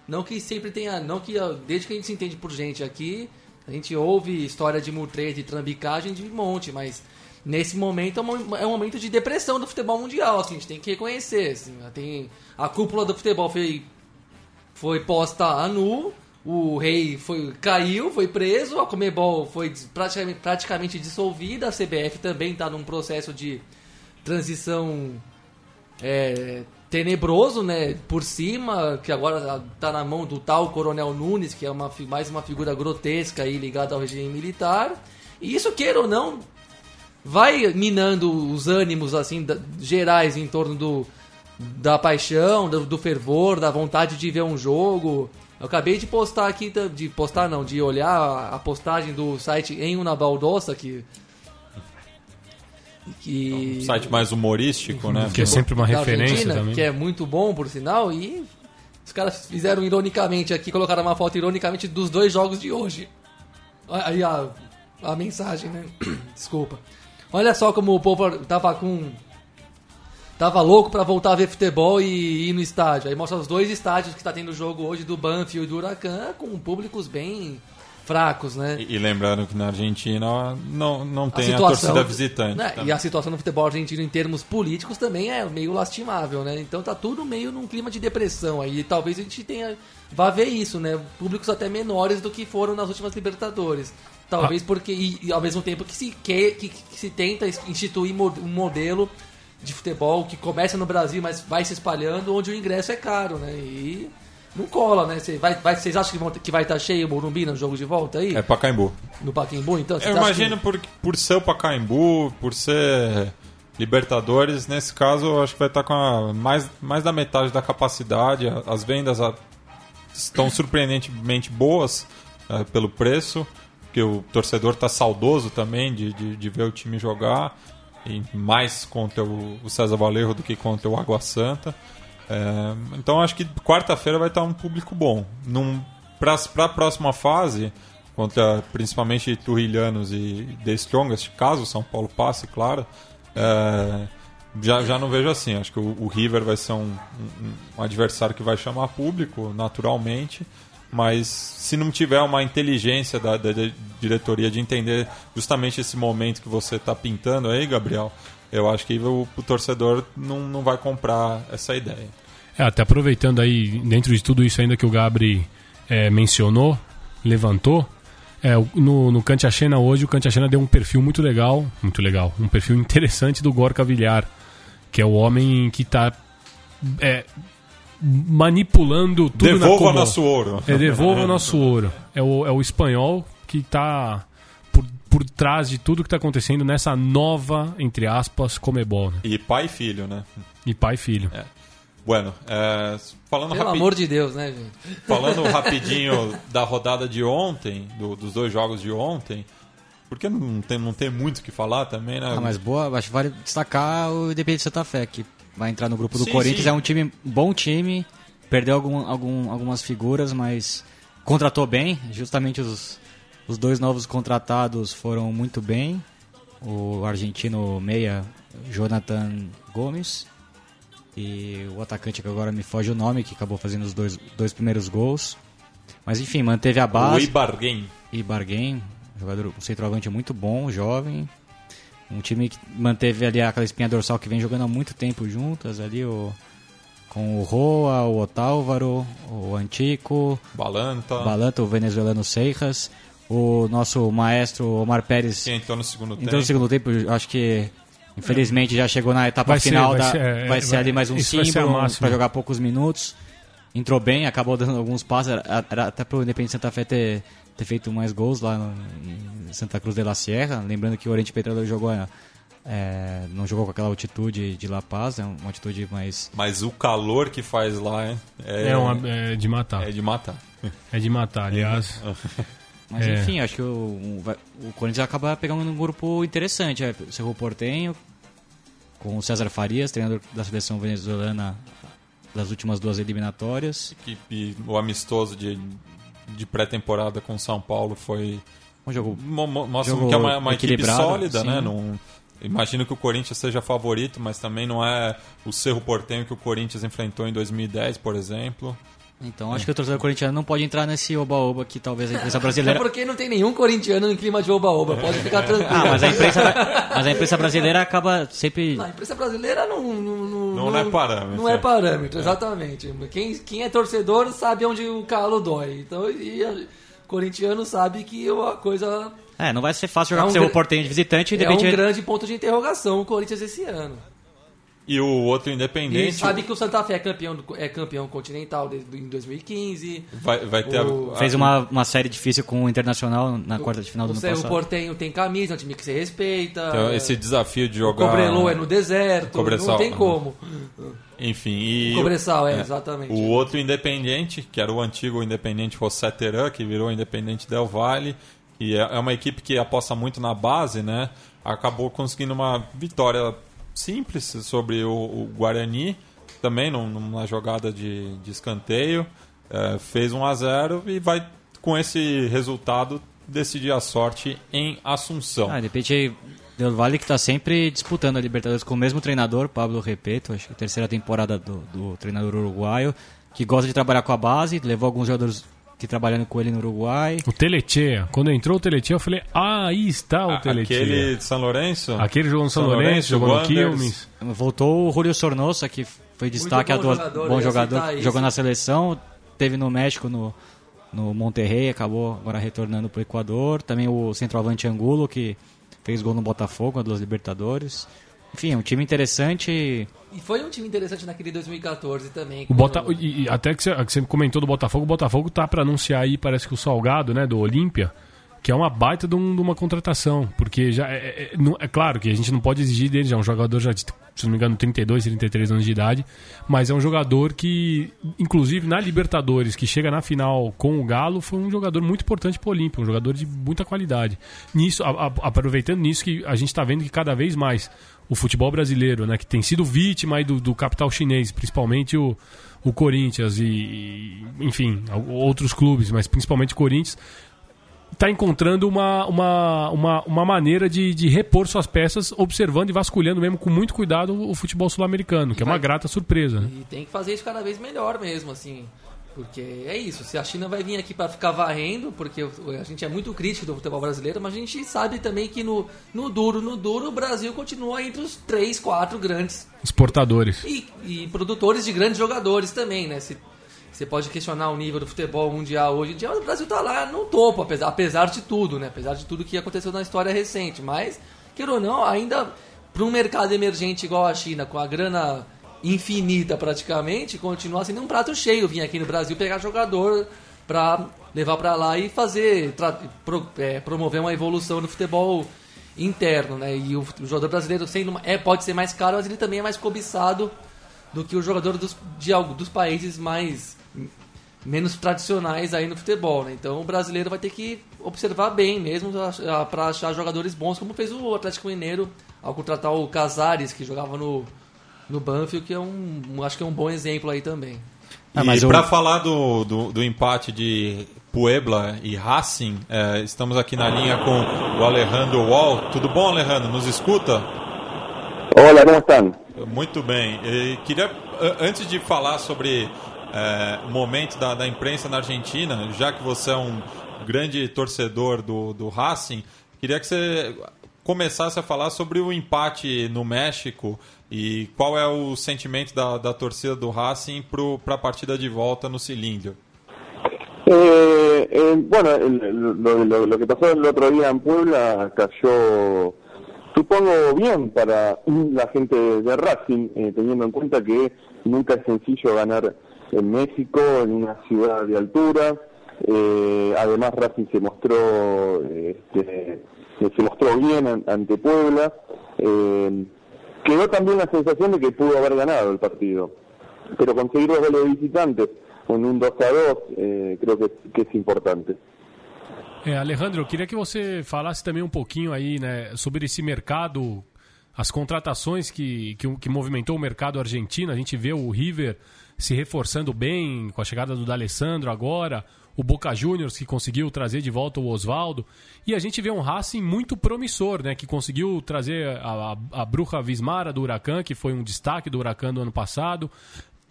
Speaker 4: não que sempre tenha, não que desde que a gente se entende por gente aqui, a gente ouve história de mutreta e trambicagem de monte, mas nesse momento é um momento de depressão do futebol mundial, assim, a gente tem que reconhecer, assim, tem a cúpula do futebol foi foi posta a nu, o rei foi caiu, foi preso, a Comebol foi praticamente, praticamente dissolvida, a CBF também está num processo de transição é, tenebroso, né, por cima, que agora está na mão do tal Coronel Nunes, que é uma, mais uma figura grotesca aí ligada ao regime militar. E isso, queira ou não, vai minando os ânimos assim da, gerais em torno do da paixão, do, do, fervor, da vontade de ver um jogo. Eu acabei de postar aqui, de postar não, de olhar a postagem do site em uma baldoça que
Speaker 1: que um site mais humorístico, né?
Speaker 2: Que é sempre uma referência também.
Speaker 4: Que é muito bom, por sinal, e os caras fizeram ironicamente aqui, colocaram uma foto ironicamente dos dois jogos de hoje. Aí a, a mensagem, né? Desculpa. Olha só como o povo tava com. Tava louco para voltar a ver futebol e ir no estádio. Aí mostra os dois estádios que está tendo jogo hoje do Banfield e do Huracan, com públicos bem fracos, né?
Speaker 1: E, e, lembrando que na Argentina não, não tem a, situação, a torcida visitante. Né?
Speaker 4: E a situação no futebol argentino em termos políticos também é meio lastimável, né? Então tá tudo meio num clima de depressão aí. E talvez a gente tenha. Vá ver isso, né? Públicos até menores do que foram nas últimas Libertadores. Talvez ah. porque, e, e, ao mesmo tempo que se, quer, que, que se tenta instituir um modelo de futebol que começa no Brasil, mas vai se espalhando, onde o ingresso é caro, né? E não cola, né? Cê vai, vai, vocês acham que, vão, que vai estar tá cheio o Morumbi no jogo de volta aí?
Speaker 1: É Pacaembu.
Speaker 4: No Pacaembu, então?
Speaker 1: Eu imagino que... por, por ser o Pacaembu, por ser Libertadores, nesse caso eu acho que vai estar tá com a, mais, mais da metade da capacidade. As vendas a, estão surpreendentemente boas é, pelo preço porque o torcedor está saudoso também de, de, de, ver o time jogar, e mais contra o, o César Valerro do que contra o Água Santa. É, então acho que quarta-feira vai estar um público bom. Para a próxima fase, contra principalmente Turrilhanos e The Strongest, caso São Paulo passe, claro, é, já, já não vejo assim. Acho que o, o River vai ser um, um, um adversário que vai chamar público naturalmente mas se não tiver uma inteligência da, da, diretoria de entender justamente esse momento que você está pintando aí, Gabriel, eu acho que o, o, torcedor não, não vai comprar essa ideia.
Speaker 2: É, até aproveitando aí, dentro de tudo isso ainda que o Gabri é, mencionou, levantou, é, no, no Cantiachena hoje, o Cantiachena deu um perfil muito legal, muito legal, um perfil interessante do Gorka Villar, que é o homem que está é, manipulando tudo
Speaker 1: devolva na nosso ouro.
Speaker 2: É, devolva nosso ouro. É o, é o espanhol que está por, trás de tudo que está acontecendo nessa nova, entre aspas, Comebol. Né?
Speaker 1: E pai e filho, né?
Speaker 2: E pai e filho.
Speaker 1: É. Bueno, é, falando
Speaker 4: Pelo rapi... amor de Deus, né, gente?
Speaker 1: Falando rapidinho da rodada de ontem, do, dos dois jogos de ontem, porque não tem, não tem muito o que falar também, né?
Speaker 3: Ah, mas boa, acho que vale destacar o Independente Santa Fé, que vai entrar no grupo do sim, Corinthians. Sim. É um time bom time, perdeu algum, algum, algumas figuras, mas contratou bem, justamente os, os dois novos contratados foram muito bem. O argentino meia Jonathan Gomes e o atacante que agora me foge o nome, que acabou fazendo os dois, dois primeiros gols. Mas enfim, manteve a
Speaker 1: O
Speaker 3: base.
Speaker 1: Ibarguen.
Speaker 3: E Bargain, jogador, um centroavante muito bom, jovem. Um time que manteve ali aquela espinha dorsal que vem jogando há muito tempo juntas ali, o, com o Roa, o Otálvaro, o Antico,
Speaker 1: Balanta.
Speaker 3: Balanta, o venezuelano Seixas, o nosso maestro Omar Pérez
Speaker 1: que entrou no segundo
Speaker 3: entrou
Speaker 1: tempo.
Speaker 3: no segundo tempo, acho que infelizmente já chegou na etapa
Speaker 2: Vai ser,
Speaker 3: final,
Speaker 2: vai
Speaker 3: da,
Speaker 2: ser, é,
Speaker 3: vai ser
Speaker 2: vai-
Speaker 3: ali mais um
Speaker 2: ser
Speaker 3: símbolo para jogar poucos minutos. Entrou bem, acabou dando alguns passos, era, era até pro Independente Santa Fé ter, ter feito mais gols lá no, em Santa Cruz de la Sierra. Lembrando que o Oriente Petróleo jogou, é, não jogou com aquela altitude de La Paz, é uma altitude mais
Speaker 1: Mas o calor que faz lá é, é,
Speaker 2: É, uma, é de matar.
Speaker 1: é de matar.
Speaker 2: É de matar, aliás.
Speaker 3: Mas
Speaker 2: É.
Speaker 3: enfim, acho que o, o, Corinthians acaba pegando um grupo interessante. É, o Cerro Portenho, com o César Farias, treinador da seleção venezuelana das últimas duas eliminatórias.
Speaker 1: Equipe, o amistoso de, de pré-temporada com São Paulo foi.
Speaker 3: Um jogo
Speaker 1: mo- mo- Mostra
Speaker 3: Jogo
Speaker 1: que é uma, uma equipe sólida,
Speaker 3: sim.
Speaker 1: né? Não, imagino que o Corinthians seja favorito, mas também não é o Cerro Portenho que o Corinthians enfrentou em 2010, por exemplo.
Speaker 3: Então acho que o torcedor corintiano não pode entrar nesse oba-oba que talvez a imprensa
Speaker 4: É
Speaker 3: brasileira.
Speaker 4: porque não tem nenhum corintiano em clima de oba-oba, pode ficar tranquilo.
Speaker 3: Ah, mas a imprensa, mas a imprensa brasileira acaba sempre.
Speaker 4: A imprensa brasileira não... Não,
Speaker 1: Não é parâmetro.
Speaker 4: Não é parâmetro, exatamente. Quem, quem é torcedor sabe onde o calo dói. Então, e a- corintiano sabe que uma coisa...
Speaker 3: É, não vai ser fácil jogar
Speaker 4: É
Speaker 3: com
Speaker 4: um
Speaker 3: o Cerro
Speaker 4: gra-
Speaker 3: Portenho de visitante,
Speaker 4: É um grande ponto de interrogação o Corinthians esse ano.
Speaker 1: E o outro
Speaker 4: E
Speaker 1: Independente
Speaker 4: sabe que o Santa Fé é campeão, é campeão continental desde, em 2015.
Speaker 1: vai, vai ter
Speaker 4: o-
Speaker 1: a,
Speaker 3: Fez uma, uma série difícil com o Internacional na quarta de final do
Speaker 4: O
Speaker 3: ano passado.
Speaker 4: Portenho tem camisa, é um time que se respeita.
Speaker 1: então, esse desafio de
Speaker 4: o
Speaker 1: jogar.
Speaker 4: Cobrelô é no deserto,
Speaker 1: Cobressal,
Speaker 4: não tem como.
Speaker 1: Enfim, e
Speaker 4: O Cobressal, é, exatamente.
Speaker 1: O outro Independente, que era o antigo Independente José Teran, que virou Independente Del Valle, e é é uma equipe que aposta muito na base, né? Acabou conseguindo uma vitória simples sobre o, o Guarani, também num- numa jogada de, de escanteio. É, fez 1 a 0 e vai, com esse resultado, decidir a sorte em Assunção.
Speaker 3: Ah, de repente, Del Valle que está sempre disputando a Libertadores com o mesmo treinador, Pablo Repeto, acho que a terceira temporada do, do treinador uruguaio, que gosta de trabalhar com a base, levou alguns jogadores que trabalhando com ele no Uruguai.
Speaker 2: O Telechea. Quando entrou o Telechea, eu falei, ah, aí está o
Speaker 1: A-
Speaker 2: Telechea.
Speaker 1: Aquele de São Lourenço?
Speaker 2: Aquele jogou no São,
Speaker 1: São
Speaker 2: Lourenço,
Speaker 1: Lourenço,
Speaker 2: jogou no. Quilmes.
Speaker 3: Voltou o Julio Sornosa, que foi destaque
Speaker 4: bom
Speaker 3: a duas,
Speaker 4: jogador,
Speaker 3: bom jogador, jogou
Speaker 4: isso.
Speaker 3: na seleção, teve no México no, no Monterrey, acabou agora retornando para o Equador. Também o centroavante Angulo, que fez gol no Botafogo, nas duas Libertadores. Enfim, é um time interessante.
Speaker 4: E foi um time interessante naquele 2014 também.
Speaker 2: O Bota... e, e até que você, que você comentou do Botafogo, o Botafogo tá para anunciar aí, parece que o Salgado, né, do Olímpia, que é uma baita de, um- de uma contratação, porque já é, é- é- não- é claro que a gente não pode exigir dele, já é um jogador já de, se não me engano, 32, 33 anos de idade, mas é um jogador que, inclusive na Libertadores, que chega na final com o Galo, foi um jogador muito importante pro Olímpia, um jogador de muita qualidade. Nisso, a- a- aproveitando nisso que a gente está vendo que cada vez mais o futebol brasileiro, né, que tem sido vítima do, do capital chinês, principalmente o, o Corinthians e, e, enfim, outros clubes, mas principalmente o Corinthians, está encontrando uma, uma, uma, uma maneira de, de repor suas peças, observando e vasculhando mesmo com muito cuidado o futebol sul-americano, que é uma
Speaker 4: vai-
Speaker 2: grata surpresa. Né?
Speaker 4: E tem que fazer isso cada vez melhor mesmo, assim. Porque é isso, se a China vai vir aqui para ficar varrendo, porque a gente é muito crítico do futebol brasileiro, mas a gente sabe também que no, no duro, no duro, o Brasil continua entre os três, quatro grandes
Speaker 2: Exportadores.
Speaker 4: e, e produtores de grandes jogadores também, né? Se, você pode questionar o nível do futebol mundial hoje em dia, mas o Brasil tá lá no topo, apesar, apesar de tudo, né? Apesar de tudo que aconteceu na história recente. Mas, queira ou não, ainda para um mercado emergente igual a China, com a grana infinita praticamente, continua sendo um prato cheio vir aqui no Brasil pegar jogador para levar para lá e fazer, pro- é, promover uma evolução no futebol interno, né? E o, o jogador brasileiro sendo, é, pode ser mais caro, mas ele também é mais cobiçado do que o jogador dos, de, algo- dos países mais menos tradicionais aí no futebol, né? Então o brasileiro vai ter que observar bem mesmo para achar jogadores bons, como fez o Atlético Mineiro ao contratar o Casares, que jogava no, no Banfield, que é um, acho que é um bom exemplo aí também.
Speaker 1: Ah, e para falar do, do, do, empate de Puebla e Racing, é, estamos aqui na linha com o Alejandro Wall. Tudo bom, Alejandro? Nos escuta?
Speaker 5: Olá, como estão?
Speaker 1: Muito bem. E queria, antes de falar sobre é, o momento da, da imprensa na Argentina, já que você é um grande torcedor do, do Racing, queria que você começasse a falar sobre o empate no México e qual é o sentimento da, da torcida do Racing para a partida de volta no cilindro.
Speaker 5: Eh, eh, bueno, lo, que pasó el otro día en Puebla cayó, supongo, bien para la gente de Racing, eh, teniendo en cuenta que nunca es sencillo ganar en México, en una ciudad de altura. Además, Racing se mostró este, se mostró bien ante Puebla. Quedó también la sensación de que pudo haber ganado el partido, pero conseguir los goles visitantes con un 2 a 2 eh, creo que, que es importante.
Speaker 2: É, Alejandro, queria que você falasse também um pouquinho aí né, sobre esse mercado, as contratações que, que, que movimentou o mercado argentino. A gente vê o River se reforçando bem com a chegada do D'Alessandro agora, o Boca Juniors que conseguiu trazer de volta o Oswaldo. E a gente vê um Racing muito promissor, né? Que conseguiu trazer a, a, a Bruja Vismara do Huracan, que foi um destaque do Huracan do ano passado.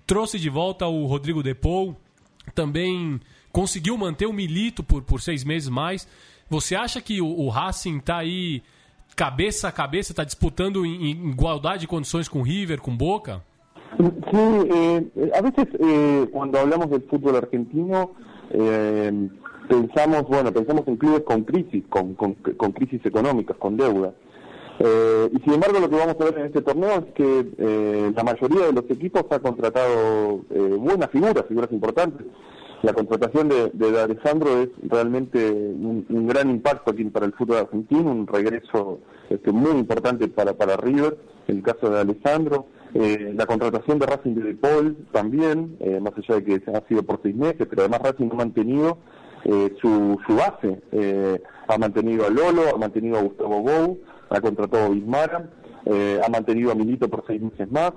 Speaker 2: Trouxe de volta o Rodrigo Depou. Também conseguiu manter o Milito por, por seis meses mais. Você acha que o, o Racing está aí cabeça a cabeça, está disputando em, em, igualdade de condições com o River, com Boca?
Speaker 5: Sí, eh, a veces eh, cuando hablamos del fútbol argentino eh, pensamos, bueno, pensamos en clubes con crisis, con, con, crisis económicas, con deuda. Eh, y sin embargo lo que vamos a ver en este torneo es que eh, la mayoría de los equipos ha contratado eh, buenas figuras, figuras importantes. La contratación de, de Alessandro es realmente un, gran impacto aquí para el fútbol argentino, un regreso este, muy importante para, para River, el caso de Alessandro. Eh, la contratación de Racing de Paul también, eh, más allá de que ha sido por seis meses, pero además Racing ha mantenido eh, su, su base. ha mantenido a Lolo, ha mantenido a Gustavo Bou, ha contratado a Bismara, ha mantenido a Milito por seis meses más.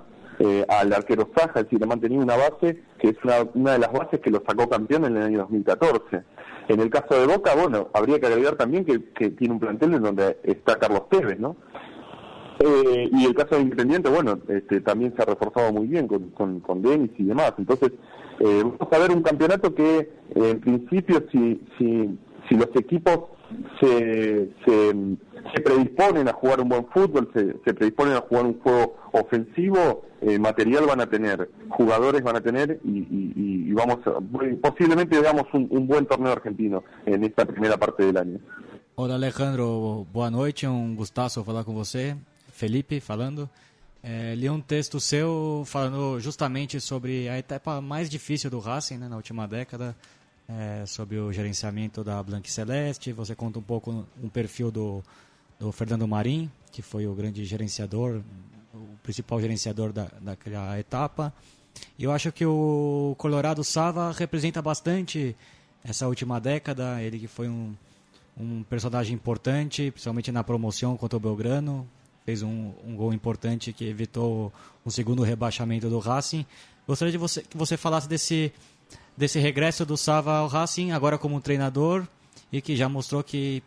Speaker 5: al arquero Saja, es decir, ha mantenido una base que es una, una de las bases que lo sacó campeón en el año 2014. En el caso de Boca, bueno, habría que agregar también que tiene un plantel en donde está Carlos Tevez, ¿no? Eh, y el caso de Independiente, bueno, este, también se ha reforzado muy bien con, con, con Denis y demás. Entonces, eh, vamos a ver un campeonato que, eh, en principio, si, si, si los equipos se, se, se, predisponen a jugar un buen fútbol, se, se predisponen a jugar un juego ofensivo, eh, material van a tener, jugadores van a tener y, vamos a, posiblemente veamos un, un buen torneo argentino en esta primera parte del año.
Speaker 3: Hola Alejandro, boa noite, um gostaço falar com você. Felipe falando. É, li um texto seu falando justamente sobre a etapa mais difícil do Racing né, na última década, é, sobre o gerenciamento da Blanque Celeste. Você conta um pouco um perfil do, do Fernando Marim, que foi o grande gerenciador, o principal gerenciador da, daquela etapa. E eu acho que o Colorado Sava representa bastante essa última década. Ele que foi um, um personagem importante, principalmente na promoção contra o Belgrano, fez um, um gol importante que evitou um segundo rebaixamento do Racing. Gostaria de você, que você falasse desse, desse regresso do Sava ao Racing, agora como treinador, e que já mostrou que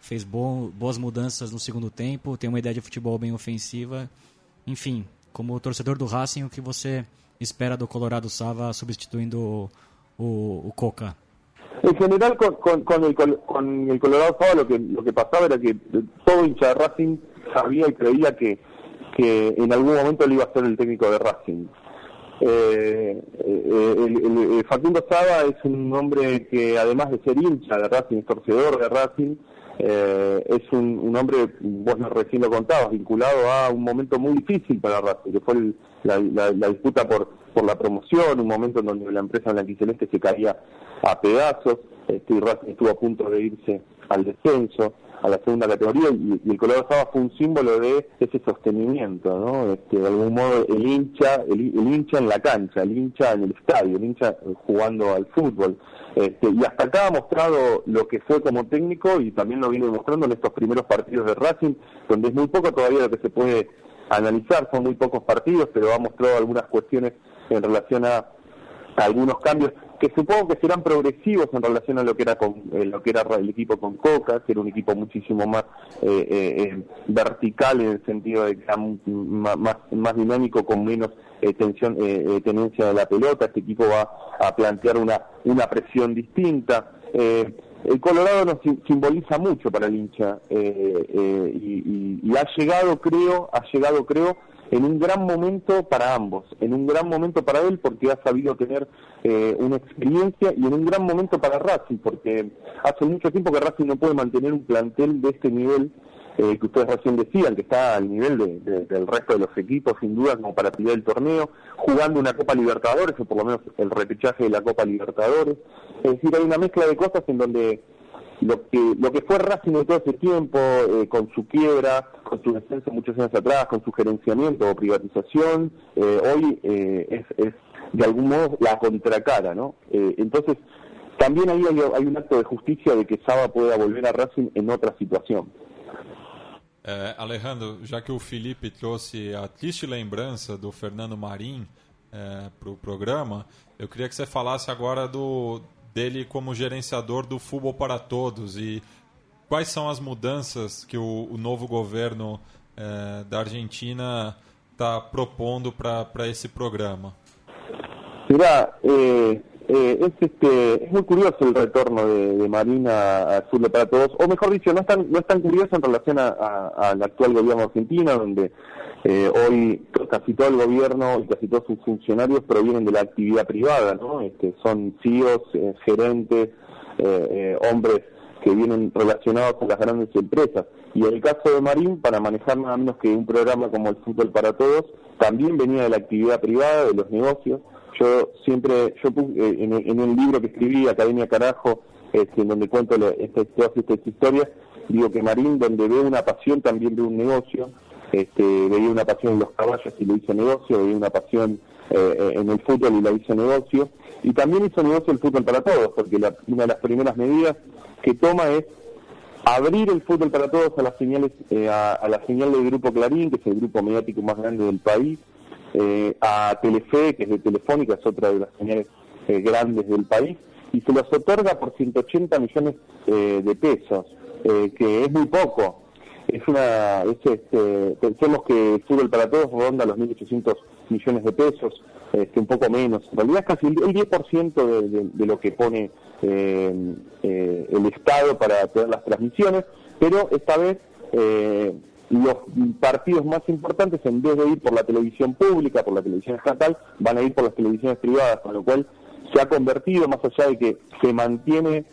Speaker 3: fez bo boas mudanças no segundo tempo, tem uma ideia de futebol bem ofensiva. Enfim, como torcedor do Racing, o que você espera do Colorado Sava substituindo o, o, o Coca?
Speaker 5: En general, con, con, con, el, con el Colorado Sava lo que, lo que pasaba era que todo hincha de Racing sabía y creía que, que en algún momento él iba a ser el técnico de Racing. Eh, eh el, Facundo Saba es un hombre que además de ser hincha de Racing, torcedor de Racing, eh, es un, un, hombre, vos recién lo contabas, vinculado a un momento muy difícil para Racing, que fue la, la, disputa por, por la promoción, un momento en donde la empresa blanquiceleste se caía a pedazos, este, y Racing estuvo a punto de irse al descenso a la segunda categoría y, el Colorado Saba fue un símbolo de ese sostenimiento, ¿no? Este, de algún modo el hincha, el, hincha en la cancha, el hincha en el estadio, el hincha jugando al fútbol. Este, y hasta acá ha mostrado lo que fue como técnico y también lo viene demostrando en estos primeros partidos de Racing, donde es muy poco todavía lo que se puede analizar, son muy pocos partidos, pero ha mostrado algunas cuestiones en relación a algunos cambios que supongo que serán progresivos en relación a lo que era con eh, lo que era el equipo con Coca, que era un equipo muchísimo más eh, eh, vertical en el sentido de que era más, más dinámico con menos tensión, tenencia de la pelota. Este equipo va a plantear una una presión distinta. el Colorado nos simboliza mucho para el hincha y, y ha llegado, creo, ha llegado, creo, en un gran momento para ambos, en un gran momento para él porque ha sabido tener eh, una experiencia y en un gran momento para Racing porque hace mucho tiempo que Racing no puede mantener un plantel de este nivel eh, que ustedes recién decían, que está al nivel del resto de los equipos, sin duda, como para pelear el torneo, jugando una Copa Libertadores, o por lo menos el repechaje de la Copa Libertadores. Es decir, hay una mezcla de cosas en donde lo que lo que fue Racing de todo ese tiempo, eh, con su quiebra, con su descenso muchos años atrás, con su gerenciamiento o privatización, eh, hoy eh, es, es, de algún modo la contracara, ¿no? entonces, también ahí hay, un acto de justicia de que Saba pueda volver a Racing en otra situación.
Speaker 1: Alejandro, já que o Felipe trouxe a triste lembrança do Fernando Marim para o programa, eu queria que você falasse agora do, dele como gerenciador do Futebol para Todos e quais são as mudanças que o, o novo governo eh, da Argentina está propondo para esse programa?
Speaker 5: Mira, eh, eh, es, curioso el retorno de, de Marina a Fútbol para Todos, o mejor dicho, no es tan, no es tan curioso en relación al actual gobierno argentino, donde eh, hoy casi todo el gobierno y casi todos sus funcionarios provienen de la actividad privada, ¿no? Este, son CEOs, eh, gerentes, eh, hombres que vienen relacionados con las grandes empresas. Y en el caso de Marín, para manejar nada menos que un programa como el Fútbol para Todos, también venía de la actividad privada, de los negocios. Yo siempre, yo en, en el libro que escribí, Academia Carajo, este, en donde cuento todas estas historias, digo que Marín, donde ve una pasión, también ve un negocio, este, veía una pasión en los caballos y lo hizo negocio, veía una pasión eh, en el fútbol y lo hizo negocio, y también hizo negocio el fútbol para todos, porque una de las primeras medidas que toma es abrir el fútbol para todos a las señales, eh, a, la señal del grupo Clarín, que es el grupo mediático más grande del país, eh, a Telefe, que es de Telefónica, es otra de las señales grandes del país, y se los otorga por 180 millones de pesos, que es muy poco es una es este, pensemos que fútbol para todos ronda los 1.800 millones de pesos este, un poco menos. En realidad es casi el 10% de, de, lo que pone eh, eh, el Estado para tener las transmisiones pero esta vez eh, los partidos más importantes en vez de ir por la televisión pública por la televisión estatal van a ir por las televisiones privadas con lo cual se ha convertido más allá de que se mantiene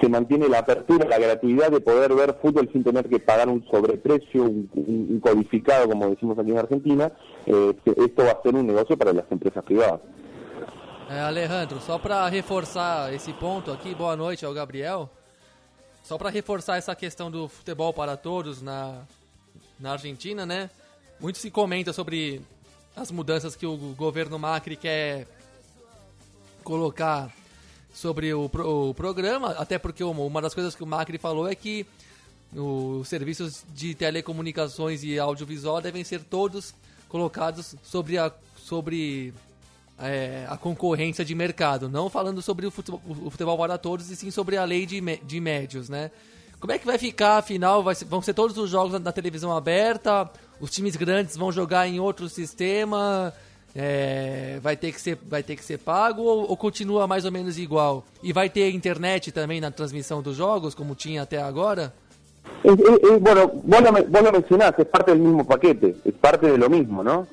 Speaker 5: se mantiene la apertura, la gratuidad de poder ver fútbol sin tener que pagar un sobreprecio, un, codificado, como decimos aquí en Argentina, eh, esto va a ser un negocio para las empresas privadas.
Speaker 4: É, Alejandro, só para reforçar esse ponto aqui, boa noite ao Gabriel. Só para reforçar essa questão do futebol para todos na, na Argentina, né? Muito se comenta sobre as mudanças que o governo Macri quer colocar sobre o, o programa, até porque uma das coisas que o Macri falou é que os serviços de telecomunicações e audiovisual devem ser todos colocados sobre a, sobre, é, a concorrência de mercado, não falando sobre o futebol, o futebol para todos, e sim sobre a lei de, de médios, né? Como é que vai ficar, afinal? Vai ser, vão ser todos os jogos na televisão aberta? Os times grandes vão jogar em outro sistema? É, vai, ter que ser, vai ter que ser pago ou, ou, continua mais ou menos igual? E vai ter internet também na transmissão dos jogos, como tinha até agora?
Speaker 5: Es, es, bueno, vos lo, vos lo mencionaste, es parte del mismo paquete, es parte de lo mismo, ¿no?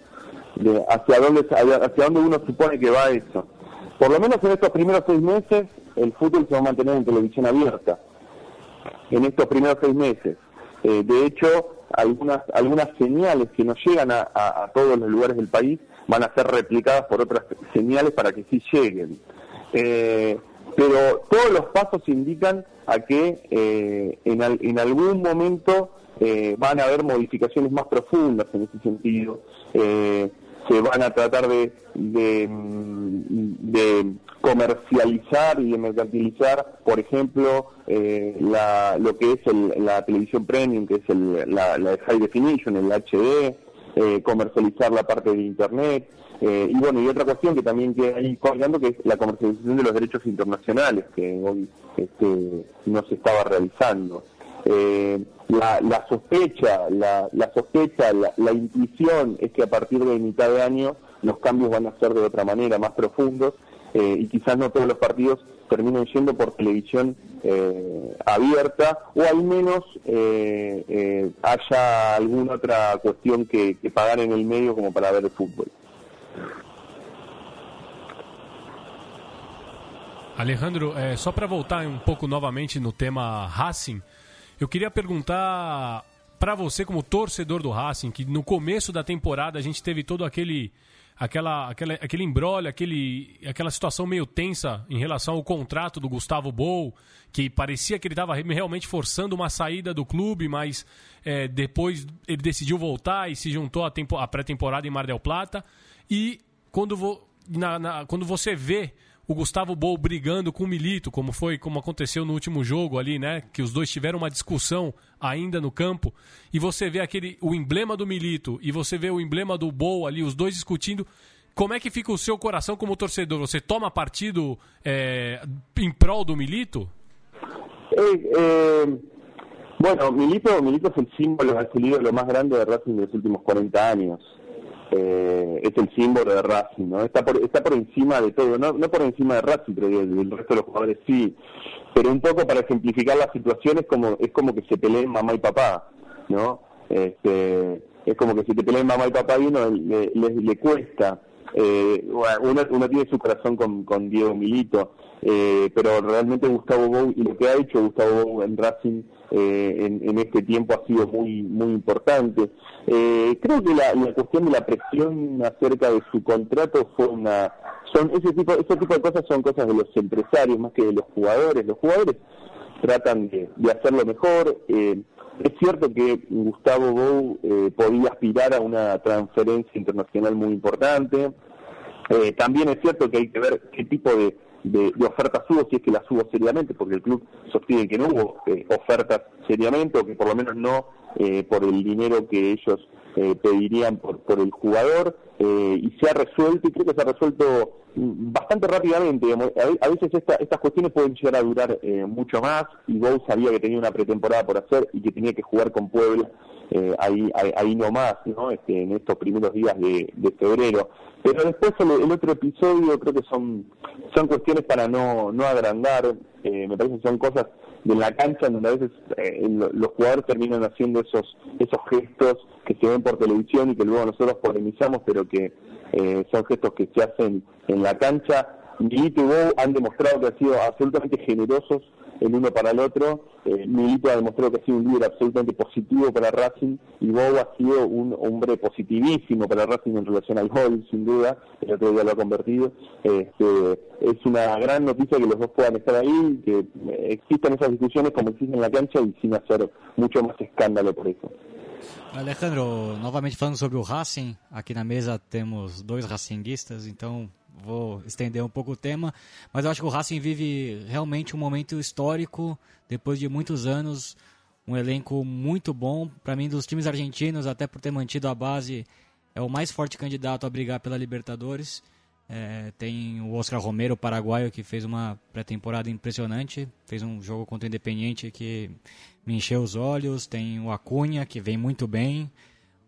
Speaker 5: De hacia dónde hacia dónde uno supone que va eso. Por lo menos en estos primeros seis meses, el fútbol se va a mantener en televisión abierta. En estos primeros seis meses. Eh, de hecho, algunas algunas señales que nos llegan a, a, a todos los lugares del país van a ser replicadas por otras señales para que sí lleguen. Eh, pero todos los pasos indican a que eh, en, en, algún momento eh, van a haber modificaciones más profundas en ese sentido. se van a tratar de, de, comercializar y de mercantilizar, por ejemplo, la, lo que es la televisión premium, que es el, la, la high definition, el HD, eh, comercializar la parte de Internet. Eh, y bueno, y otra cuestión que también queda ahí colgando, que es la comercialización de los derechos internacionales, que hoy este, no se estaba realizando. Eh, la, sospecha, la, sospecha, la, intuición es que a partir de mitad de año los cambios van a ser de otra manera, más profundos, eh, y quizás no todos los partidos terminen yendo por televisión eh, abierta, o al menos eh, eh, haya alguna otra cuestión que, que pagar en el medio como para ver el fútbol.
Speaker 2: Alejandro, é, só para voltar um pouco novamente no tema Racing, eu queria perguntar para você como torcedor do Racing, que no começo da temporada a gente teve todo aquele aquela, aquela aquele embrolho, aquele aquela situação meio tensa em relação ao contrato do Gustavo Bou, que parecia que ele estava realmente forçando uma saída do clube, mas é, depois ele decidiu voltar e se juntou à pré-temporada em Mar del Plata. E quando, vo, na, na, quando você vê o Gustavo Bol brigando com o Milito, como foi, como aconteceu no último jogo ali, né? Que os dois tiveram uma discussão ainda no campo, e você vê aquele o emblema do Milito e você vê o emblema do Bol ali, os dois discutindo. Como é que fica o seu coração como torcedor? Você toma partido é, em prol do Milito?
Speaker 5: Eh, eh, bueno, Milito, Milito es el símbolo, es el ídolo más grande de Racing de los últimos 40 años. Eh, es el símbolo de Racing, ¿no? Está por, está por encima de todo, no, no por encima de Racing, pero del, resto de los jugadores sí. Pero un poco para ejemplificar la situación es como, es como que se peleen mamá y papá, ¿no? Este, es como que si te peleen mamá y papá y uno le, le, le cuesta. Eh, uno, uno, tiene su corazón con, con Diego Milito, eh, pero realmente Gustavo Bou y lo que ha hecho Gustavo Bou en Racing eh, en, en, este tiempo ha sido muy muy importante. Eh, creo que la, la, cuestión de la presión acerca de su contrato fue una son ese tipo ese tipo de cosas son cosas de los empresarios más que de los jugadores. Los jugadores tratan de, de hacerlo mejor. Eh, es cierto que Gustavo Bou eh, podía aspirar a una transferencia internacional muy importante. Eh, también es cierto que hay que ver qué tipo de, de, de, ofertas hubo, si es que las hubo seriamente, porque el club sostiene que no hubo eh, ofertas seriamente, o que por lo menos no eh, por el dinero que ellos eh, pedirían por, por el jugador, y se ha resuelto, y creo que se ha resuelto bastante rápidamente. A, veces esta, estas cuestiones pueden llegar a durar mucho más, y Gou sabía que tenía una pretemporada por hacer y que tenía que jugar con Puebla eh, ahí, ahí, ahí nomás, ¿no? Este, en estos primeros días de, de febrero. Pero después el, el, otro episodio creo que son, son cuestiones para no, no agrandar, eh, me parece que son cosas de la cancha donde a veces eh, los jugadores terminan haciendo esos, esos gestos que se ven por televisión y que luego nosotros polemizamos, pero que eh, son gestos que se hacen en la cancha. Milito y Bow han demostrado que han sido absolutamente generosos el uno para el otro. Eh, Milito ha demostrado que ha sido un líder absolutamente positivo para Racing y Bow ha sido un hombre positivísimo para Racing en relación al gol, sin duda. El otro día lo ha convertido. Este, es una gran noticia que los dos puedan estar ahí, que eh, existan esas discusiones como existen en la cancha y sin hacer mucho más escándalo por eso.
Speaker 3: Alejandro, novamente falando sobre o Racing, aqui na mesa temos dois racinguistas, então vou estender um pouco o tema, mas eu acho que o Racing vive realmente um momento histórico, depois de muitos anos, um elenco muito bom. Para mim, dos times argentinos, até por ter mantido a base, é o mais forte candidato a brigar pela Libertadores. É, tem o Oscar Romero, paraguaio, que fez uma pré-temporada impressionante, fez um jogo contra o Independiente que me encheu os olhos. Tem o Acunha, que vem muito bem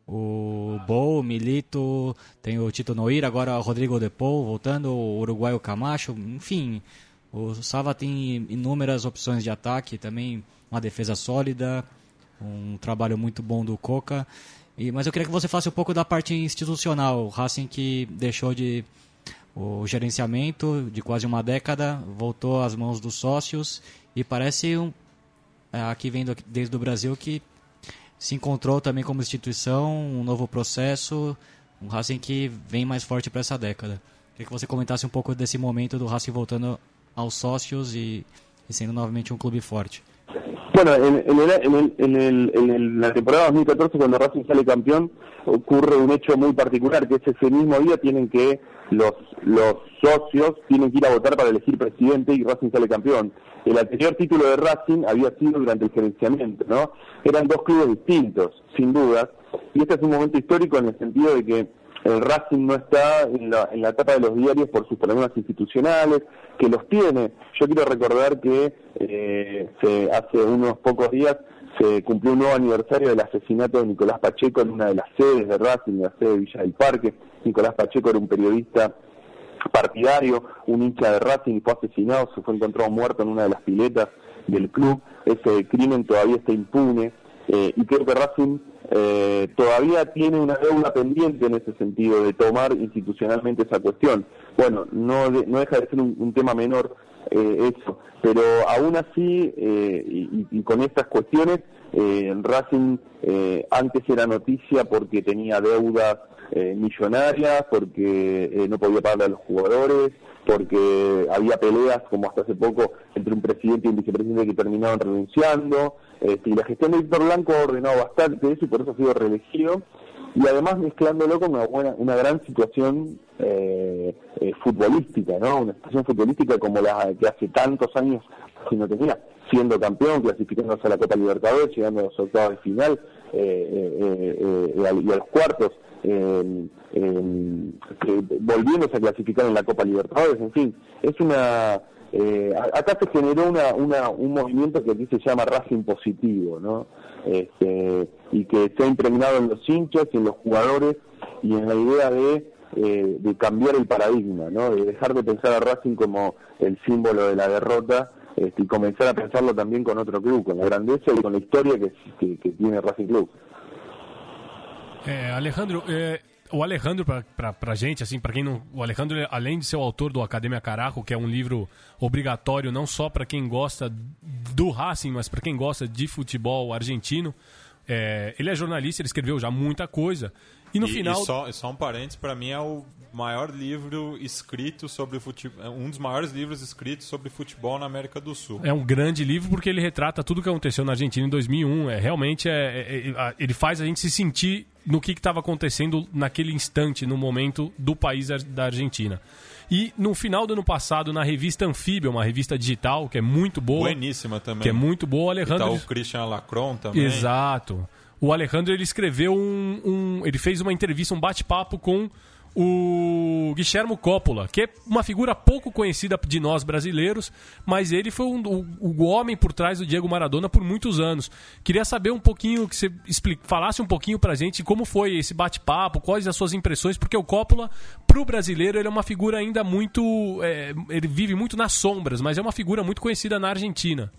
Speaker 3: o Bo, o Milito, tem o Tito Noir, agora o Rodrigo Depou voltando, o uruguaio Camacho, enfim, o Sava tem inúmeras opções de ataque, também uma defesa sólida, um trabalho muito bom do Coca. E, mas eu queria que você falasse um pouco da parte institucional, o Racing que deixou de o gerenciamento de quase uma década, voltou às mãos dos sócios e parece um, é, aqui vendo desde o Brasil que se encontrou também como instituição, um novo processo, um Racing que vem mais forte para essa década. Queria que você comentasse um pouco desse momento do Racing voltando aos sócios e, e sendo novamente um clube forte.
Speaker 5: Bueno, en, en, el, en, el, en, el, en la temporada 2014, cuando Racing sale campeón, ocurre un hecho muy particular, que es ese mismo día tienen que los, los socios tienen que ir a votar para elegir presidente y Racing sale campeón. El anterior título de Racing había sido durante el gerenciamiento, ¿no? Eran dos clubes distintos, sin dudas, y este es un momento histórico en el sentido de que el Racing no está en la, en la etapa de los diarios por sus problemas institucionales, que los tiene. Yo quiero recordar que eh, se, hace unos pocos días se cumplió un nuevo aniversario del asesinato de Nicolás Pacheco en una de las sedes de Racing, la sede de Villa del Parque. Nicolás Pacheco era un periodista partidario, un hincha de Racing, fue asesinado, se fue encontrado muerto en una de las piletas del club. Ese crimen todavía está impune eh, y creo que Racing eh, todavía tiene una deuda pendiente en ese sentido de tomar institucionalmente esa cuestión. Bueno, no, no deja de ser un, tema menor eh, eso, pero aún así, y, y, con estas cuestiones, Racing antes era noticia porque tenía deudas millonarias, porque no podía pagarle a los jugadores, porque había peleas, como hasta hace poco, entre un presidente y un vicepresidente que terminaban renunciando, este, y la gestión de Víctor Blanco ha ordenado bastante eso y por eso ha sido reelegido, y además mezclándolo con una, buena, una gran situación eh, eh, futbolística, ¿no? Una situación futbolística como la que hace tantos años que no tenía, siendo campeón, clasificándose a la Copa Libertadores, llegando a los octavos de final eh, y a los cuartos eh, volviéndose a clasificar en la Copa Libertadores, en fin, es una... Eh, acá se generó una, una, un movimiento que aquí se llama Racing Positivo, ¿no? Este, y que se ha impregnado en los hinchas en los jugadores y en la idea de, eh, de cambiar el paradigma, ¿no? De dejar de pensar a Racing como el símbolo de la derrota este, y comenzar a pensarlo también con otro club, con la grandeza y con la historia que, tiene Racing Club.
Speaker 2: É, Alejandro, é, o Alejandro, para a gente, assim, para quem não. O Alejandro, além de ser o autor do Academia Carajo, que é um livro obrigatório não só para quem gosta do Racing, mas para quem gosta de futebol argentino. É, ele é jornalista, ele escreveu já muita coisa. E no
Speaker 1: e,
Speaker 2: final.
Speaker 1: E só, só um parênteses, para mim é o maior livro escrito sobre futebol. Um dos maiores livros escritos sobre futebol na América do Sul.
Speaker 2: É um grande livro porque ele retrata tudo o que aconteceu na Argentina em 2001. É, realmente é, é, é ele faz a gente se sentir no que estava acontecendo naquele instante, no momento do país da Argentina. E no final do ano passado, na revista Anfíbia, uma revista digital que é muito boa.
Speaker 1: Bueníssima também.
Speaker 2: Que é muito boa, o Alejandro.
Speaker 1: E tá o Christian Lacron também.
Speaker 2: Exato. O Alejandro ele escreveu um, um. Ele fez uma entrevista, um bate-papo com o Guillermo Coppola, que é uma figura pouco conhecida de nós brasileiros, mas ele foi um, o, o, homem por trás do Diego Maradona por muitos anos. Queria saber um pouquinho, que você explique, falasse um pouquinho pra gente como foi esse bate-papo, quais as suas impressões, porque o Coppola, pro brasileiro, ele é uma figura ainda muito. É, ele vive muito nas sombras, mas é uma figura muito conhecida na Argentina.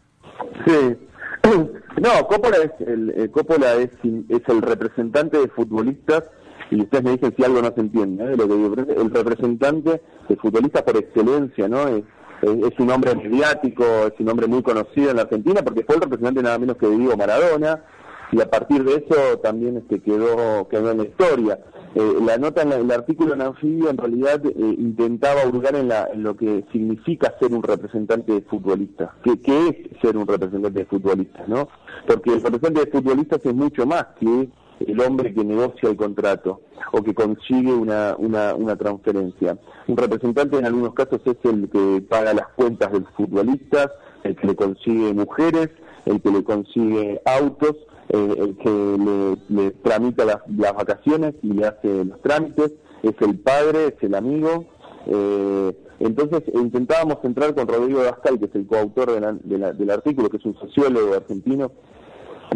Speaker 5: Sim. No, Coppola es el, eh, Coppola es, es el representante de futbolistas y ustedes me dicen si algo no se entiende, ¿eh? lo que el representante de futbolista por excelencia, ¿no? Es, es, un hombre mediático, es un hombre muy conocido en la Argentina porque fue el representante nada menos que de Diego Maradona y a partir de eso también este quedó quedó en la historia. Eh, la nota en el artículo en anfibio en realidad eh, intentaba hurgar en, la, en lo que significa ser un representante de futbolista, que, que es ser un representante de futbolistas, ¿no? Porque el representante de futbolistas es mucho más que el hombre que negocia el contrato o que consigue una, una, una transferencia. Un representante en algunos casos es el que paga las cuentas de los futbolistas, el que le consigue mujeres, el que le consigue autos, eh, el que le, tramita las, vacaciones y le hace los trámites, es el padre, es el amigo. Eh, entonces intentábamos entrar con Rodrigo Dascal, que es el coautor del artículo, que es un sociólogo argentino,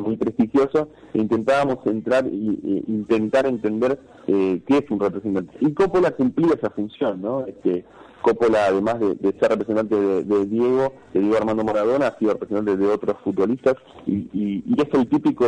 Speaker 5: muy prestigioso, e intentábamos entrar y, intentar entender eh, qué es un representante. Y Coppola cumplía esa función, ¿no? Este, Coppola, además de, ser representante de, Diego, de Diego Armando Maradona, ha sido representante de otros futbolistas y, es el típico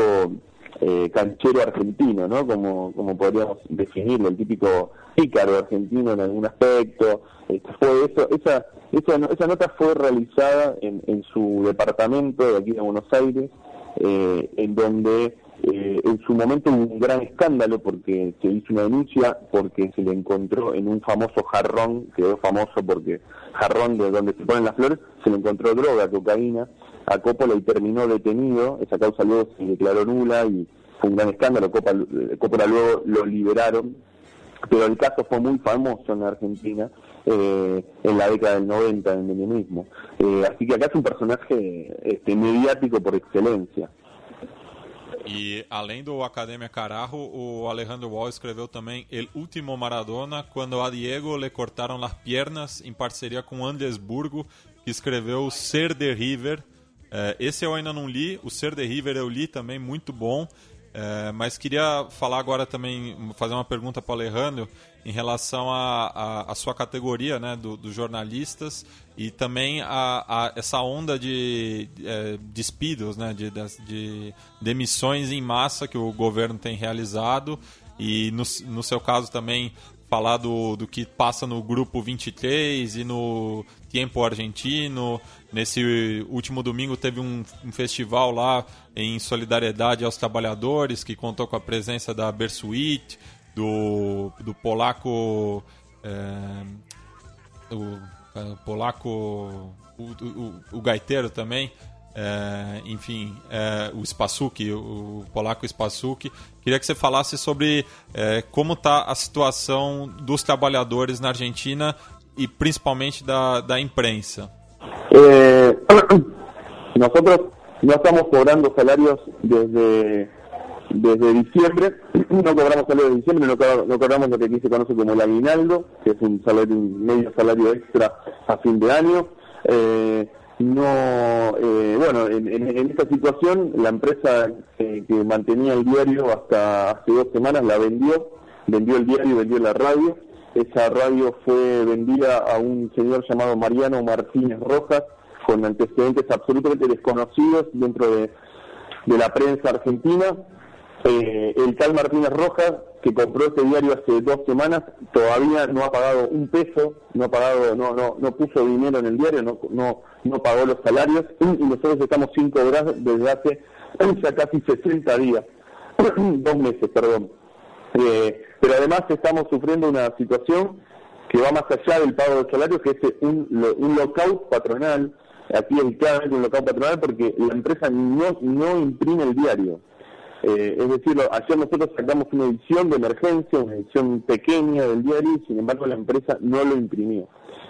Speaker 5: eh, canchero argentino, ¿no? Como, como podríamos definirlo, el típico pícaro argentino en algún aspecto. Este, fue eso, esa, esa, esa nota fue realizada en, en su departamento de aquí de Buenos Aires, eh, en donde eh, en su momento hubo un gran escándalo porque se hizo una denuncia porque se le encontró en un famoso jarrón, quedó famoso porque jarrón de donde se ponen las flores, se le encontró droga, cocaína, a Coppola y terminó detenido, esa causa luego se declaró nula y fue un gran escándalo, Coppola, luego lo liberaron, pero el caso fue muy famoso en Argentina eh, en la década del 90 en el menemismo. Eh, así que acá es un personaje este, mediático por excelencia.
Speaker 1: E além do Academia Carajo, o Alejandro Wall escreveu também El Último Maradona, quando a Diego le cortaram las piernas, em parceria com Andesburgo, que escreveu Ser de River. É, esse eu ainda não li, o Ser de River eu li também, muito bom. É, mas queria falar agora também, fazer uma pergunta para o Alejandro em relação à sua categoria né, dos do jornalistas e também a, a essa onda de é, despidos, né, de, de demissões em massa que o governo tem realizado e no, no seu caso também falar do, do que passa no grupo 23 e no Tempo Argentino. Nesse último domingo teve um, um, festival lá em solidariedade aos trabalhadores que contou com a presença da Bersuit, do, do polaco. É, o, o, polaco. O, o, o gaiteiro também. É, enfim, é, o Spassuki, o, polaco Spassuki. Queria que você falasse sobre é, como está a situação dos trabalhadores na Argentina e principalmente da, da imprensa.
Speaker 5: Nosotros no estamos cobrando salarios desde desde diciembre, no cobramos salario de diciembre, no, no, cobramos lo que aquí se conoce como el aguinaldo, que es un medio salario extra a fin de año. Eh, no eh, bueno en, esta situación la empresa que mantenía el diario hasta hace dos semanas la vendió vendió el diario vendió la radio esa radio fue vendida a un señor llamado Mariano Martínez Rojas con antecedentes absolutamente desconocidos dentro de, de la prensa argentina eh, el tal Martínez Rojas, que compró este diario hace dos semanas, todavía no ha pagado un peso, no ha pagado, no, no, no puso dinero en el diario, no, no, no pagó los salarios, y nosotros estamos sin cobrar desde hace casi 60 días, dos meses, perdón. Eh, pero además estamos sufriendo una situación que va más allá del pago de salarios, que es un, un lockout patronal, aquí es claramente un lockout patronal porque la empresa no, no imprime el diario. Eh, es decir, ayer nosotros sacamos una edición de emergencia, una edición pequeña del diario, y sin embargo la empresa no lo imprimió.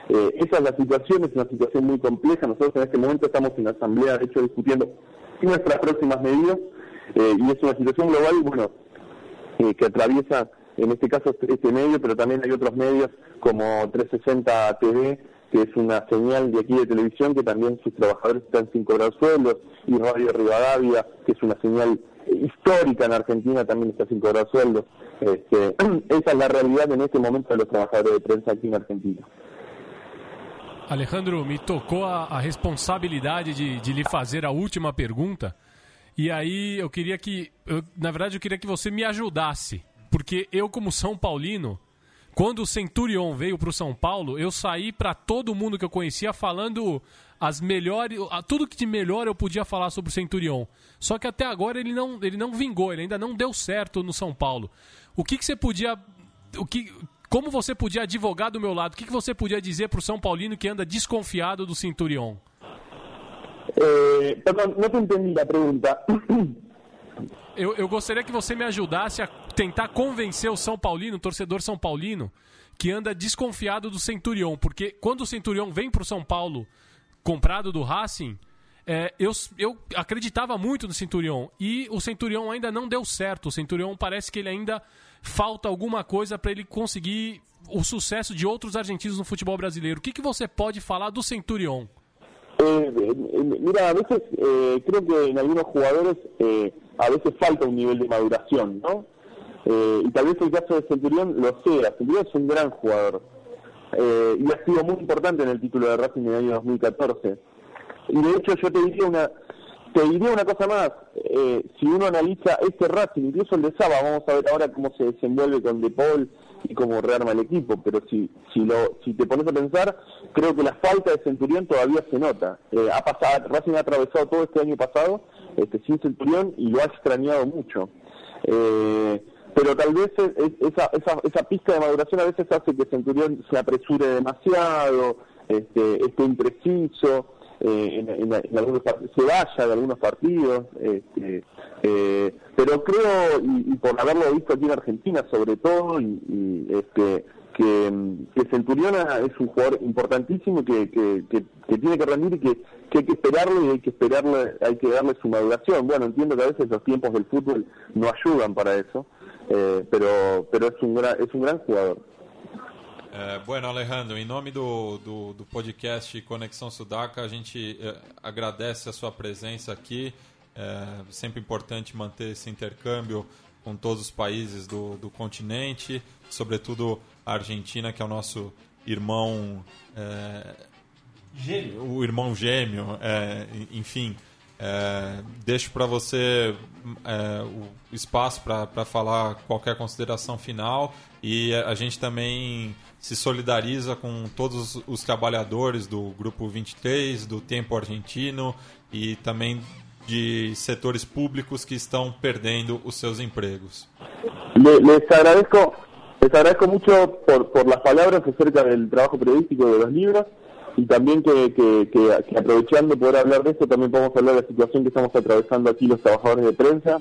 Speaker 5: Eh, esa es la situación, es una situación muy compleja. Nosotros en este momento estamos en la asamblea, de hecho, discutiendo nuestras próximas medidas, eh, y es una situación global, bueno, que atraviesa en este caso este medio, pero también hay otros medios como 360 TV, que es una señal de aquí de televisión, que también sus trabajadores están sin cobrar sueldos, y Radio Rivadavia, que es una señal histórica en Argentina también está sin cobrar sueldo. Este, esa es la realidad en este momento de los trabajadores de prensa aqui na Argentina.
Speaker 2: Alejandro, me tocou a, a responsabilidade de, de, lhe fazer a última pergunta. E aí eu queria que, eu, na verdade, eu queria que você me ajudasse, porque eu como São Paulino, quando o Centurion veio para o São Paulo, eu saí para todo mundo que eu conhecia falando as melhores, tudo que de melhor eu podia falar sobre o Centurion. Só que até agora ele não, ele não vingou, ele ainda não deu certo no São Paulo. O que, que você podia, o que, como você podia advogar do meu lado? O que, que você podia dizer para o São Paulino que anda desconfiado do Centurion?
Speaker 5: Perdão, não entendi a pergunta.
Speaker 2: Eu, eu gostaria que você me ajudasse a tentar convencer o São Paulino, o torcedor São Paulino, que anda desconfiado do Centurion, porque quando o Centurion vem para o São Paulo comprado do Racing, é, eu, eu acreditava muito no Centurion e o Centurion ainda não deu certo. O Centurion parece que ele ainda falta alguma coisa para ele conseguir o sucesso de outros argentinos no futebol brasileiro. O que, que você pode falar do Centurion?
Speaker 5: Eh, mira, a veces eh, creo que en algunos jugadores eh, a veces falta un nivel de maduración, ¿no? Eh, y tal vez el caso de Centurión lo sea. Centurión es un gran jugador eh, y ha sido muy importante en el título de Racing en el año 2014. Y de hecho yo te diría una te diría una cosa más, eh, si uno analiza este Racing, incluso el de Saba, vamos a ver ahora cómo se desenvuelve con De Paul y cómo rearma el equipo, pero si si lo si te pones a pensar, creo que la falta de Centurión todavía se nota. Eh, ha pasado, Racing ha atravesado todo este año pasado este, sin Centurión y lo ha extrañado mucho. Eh, pero tal vez esa, esa, esa pista de maduración a veces hace que Centurión se apresure demasiado, este, esté impreciso, eh, en, algunos se vaya de algunos partidos, este, eh, pero creo, y, por haberlo visto aquí en Argentina sobre todo, y, este, que, que Centuriona es un jugador importantísimo que, tiene que rendir y que, hay que esperarle y hay que esperarle, hay que darle su maduración. Bueno, entiendo que a veces los tiempos del fútbol no ayudan para eso, eh, pero, pero es un gran, es un gran jugador.
Speaker 1: É, bueno, Alejandro, em nome do, do, do, podcast Conexão Sudaca, a gente é, agradece a sua presença aqui. É sempre importante manter esse intercâmbio com todos os países do, do continente, sobretudo a Argentina, que é o nosso irmão. É, gêmeo. O irmão gêmeo, é, enfim. É, deixo para você é, o espaço para falar qualquer consideração final e a gente também se solidariza com todos os trabalhadores do Grupo 23, do Tempo Argentino e também de setores públicos que estão perdendo os seus empregos.
Speaker 5: Les agradeço Les agradezco mucho por, por las palabras acerca del trabajo periodístico de los libros y también que, aprovechando poder hablar de esto, también podemos hablar de la situación que estamos atravesando aquí los trabajadores de prensa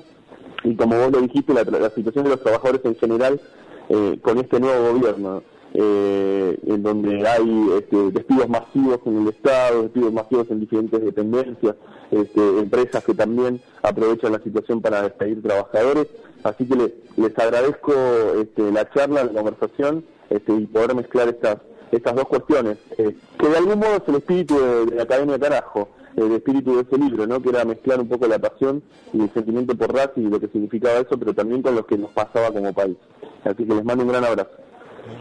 Speaker 5: y como vos lo dijiste, la, situación de los trabajadores en general eh, con este nuevo gobierno. Eh, en donde hay este, despidos masivos en el Estado, despidos masivos en diferentes dependencias, este, empresas que también aprovechan la situación para despedir trabajadores Así que les agradezco este, la charla, la conversación este, y poder mezclar estas estas dos cuestiones, eh, que de algún modo es el espíritu de, la Academia Carajo, el espíritu de ese libro, ¿no? que era mezclar un poco la pasión y el sentimiento por Racing y lo que significaba eso, pero también con lo que nos pasaba como país. Así que les mando un gran abrazo.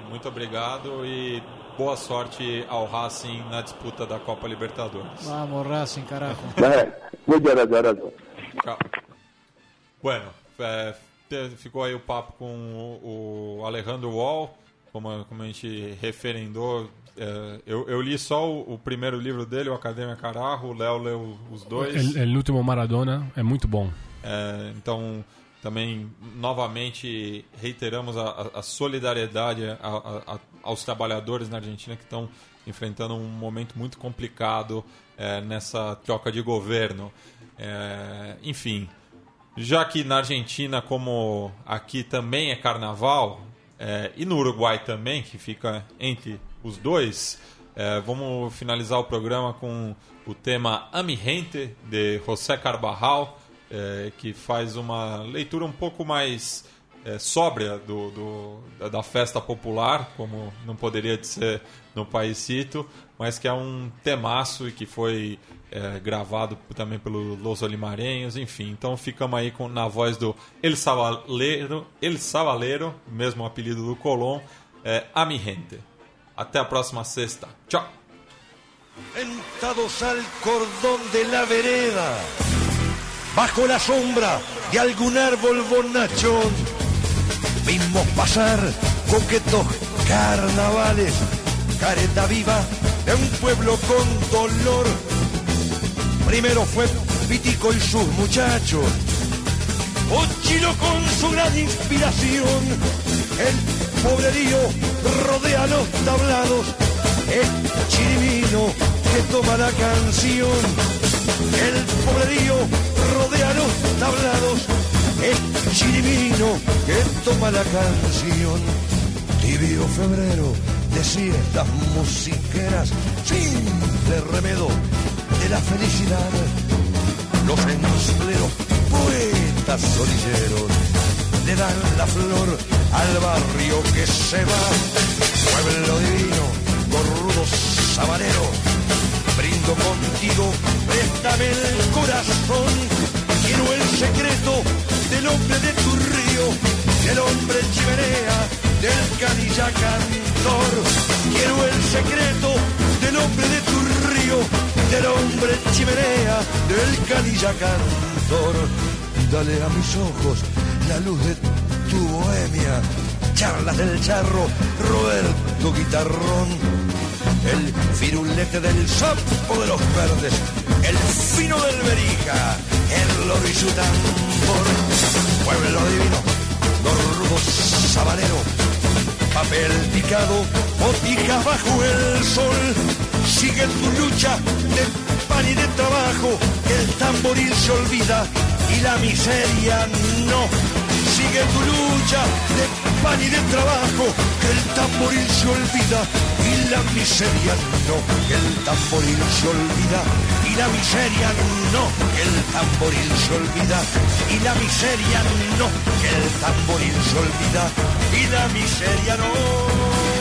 Speaker 1: Muito obrigado e boa sorte ao Racing na disputa da Copa Libertadores.
Speaker 4: Vamos, Racing, carajo.
Speaker 5: Muchas gracias.
Speaker 1: Bueno, é, ficou aí o papo com o, o Alejandro Wall, como, como a gente referendou. É, eu, eu, li só o, o, primeiro livro dele, o Academia Carajo, o Léo leu os dois.
Speaker 2: El, El Último Maradona é muito bom.
Speaker 1: É, então, também, novamente, reiteramos a, a solidariedade a, a, aos trabalhadores na Argentina que estão enfrentando um momento muito complicado é, nessa troca de governo. É, enfim, já que na Argentina, como aqui também é carnaval, é, e no Uruguai também, que fica entre os dois, é, vamos finalizar o programa com o tema Amigente, de José Carvajal, é, que faz uma leitura um pouco mais é, sóbria do, do, da festa popular, como não poderia ser no Paisito, mas que é um temaço e que foi é, gravado também pelo Los Olimarenhos, enfim. Então ficamos aí com, na voz do El Savaleiro, El Savaleiro, mesmo apelido do Colón, é, A Mi Gente. Até a próxima sexta. Tchau!
Speaker 6: Sentados al cordón de la vereda, bajo la sombra de algún árbol bonachón, vimos pasar coquetos carnavales, careta viva de un pueblo con dolor Primero fue Pitico y sus muchachos. Ochilo con su gran inspiración. El pobrerío rodea los tablados. El chirivino que toma la canción. El pobrerío rodea los tablados. El chirivino que toma la canción. Tibio febrero de siestas musiqueras, simple remedo de la felicidad. Los ensambleros, poetas orilleros, le dan la flor al barrio que se va. Pueblo divino, gorrudo sabanero, brindo contigo, préstame el corazón. Quiero el secreto del hombre de tu río, del hombre chimenea, del canilla cantor. Quiero el secreto del hombre de tu río del hombre chimenea, del canilla cantor. Dale a mis ojos la luz de tu bohemia, charlas del charro, Roberto Guitarrón, el firulete del sapo de los verdes, el fino del berija, el loro y su tambor, pueblo divino, gordo sabanero, papel picado, boticas bajo el sol. Sigue tu lucha de pan y de trabajo, el tamboril se olvida y la miseria no. Sigue tu lucha de pan y de trabajo, que el tamboril se olvida y la miseria no, el tamboril se olvida y la miseria no, que el tamboril se olvida y la miseria no, que el tamboril se olvida y la miseria no.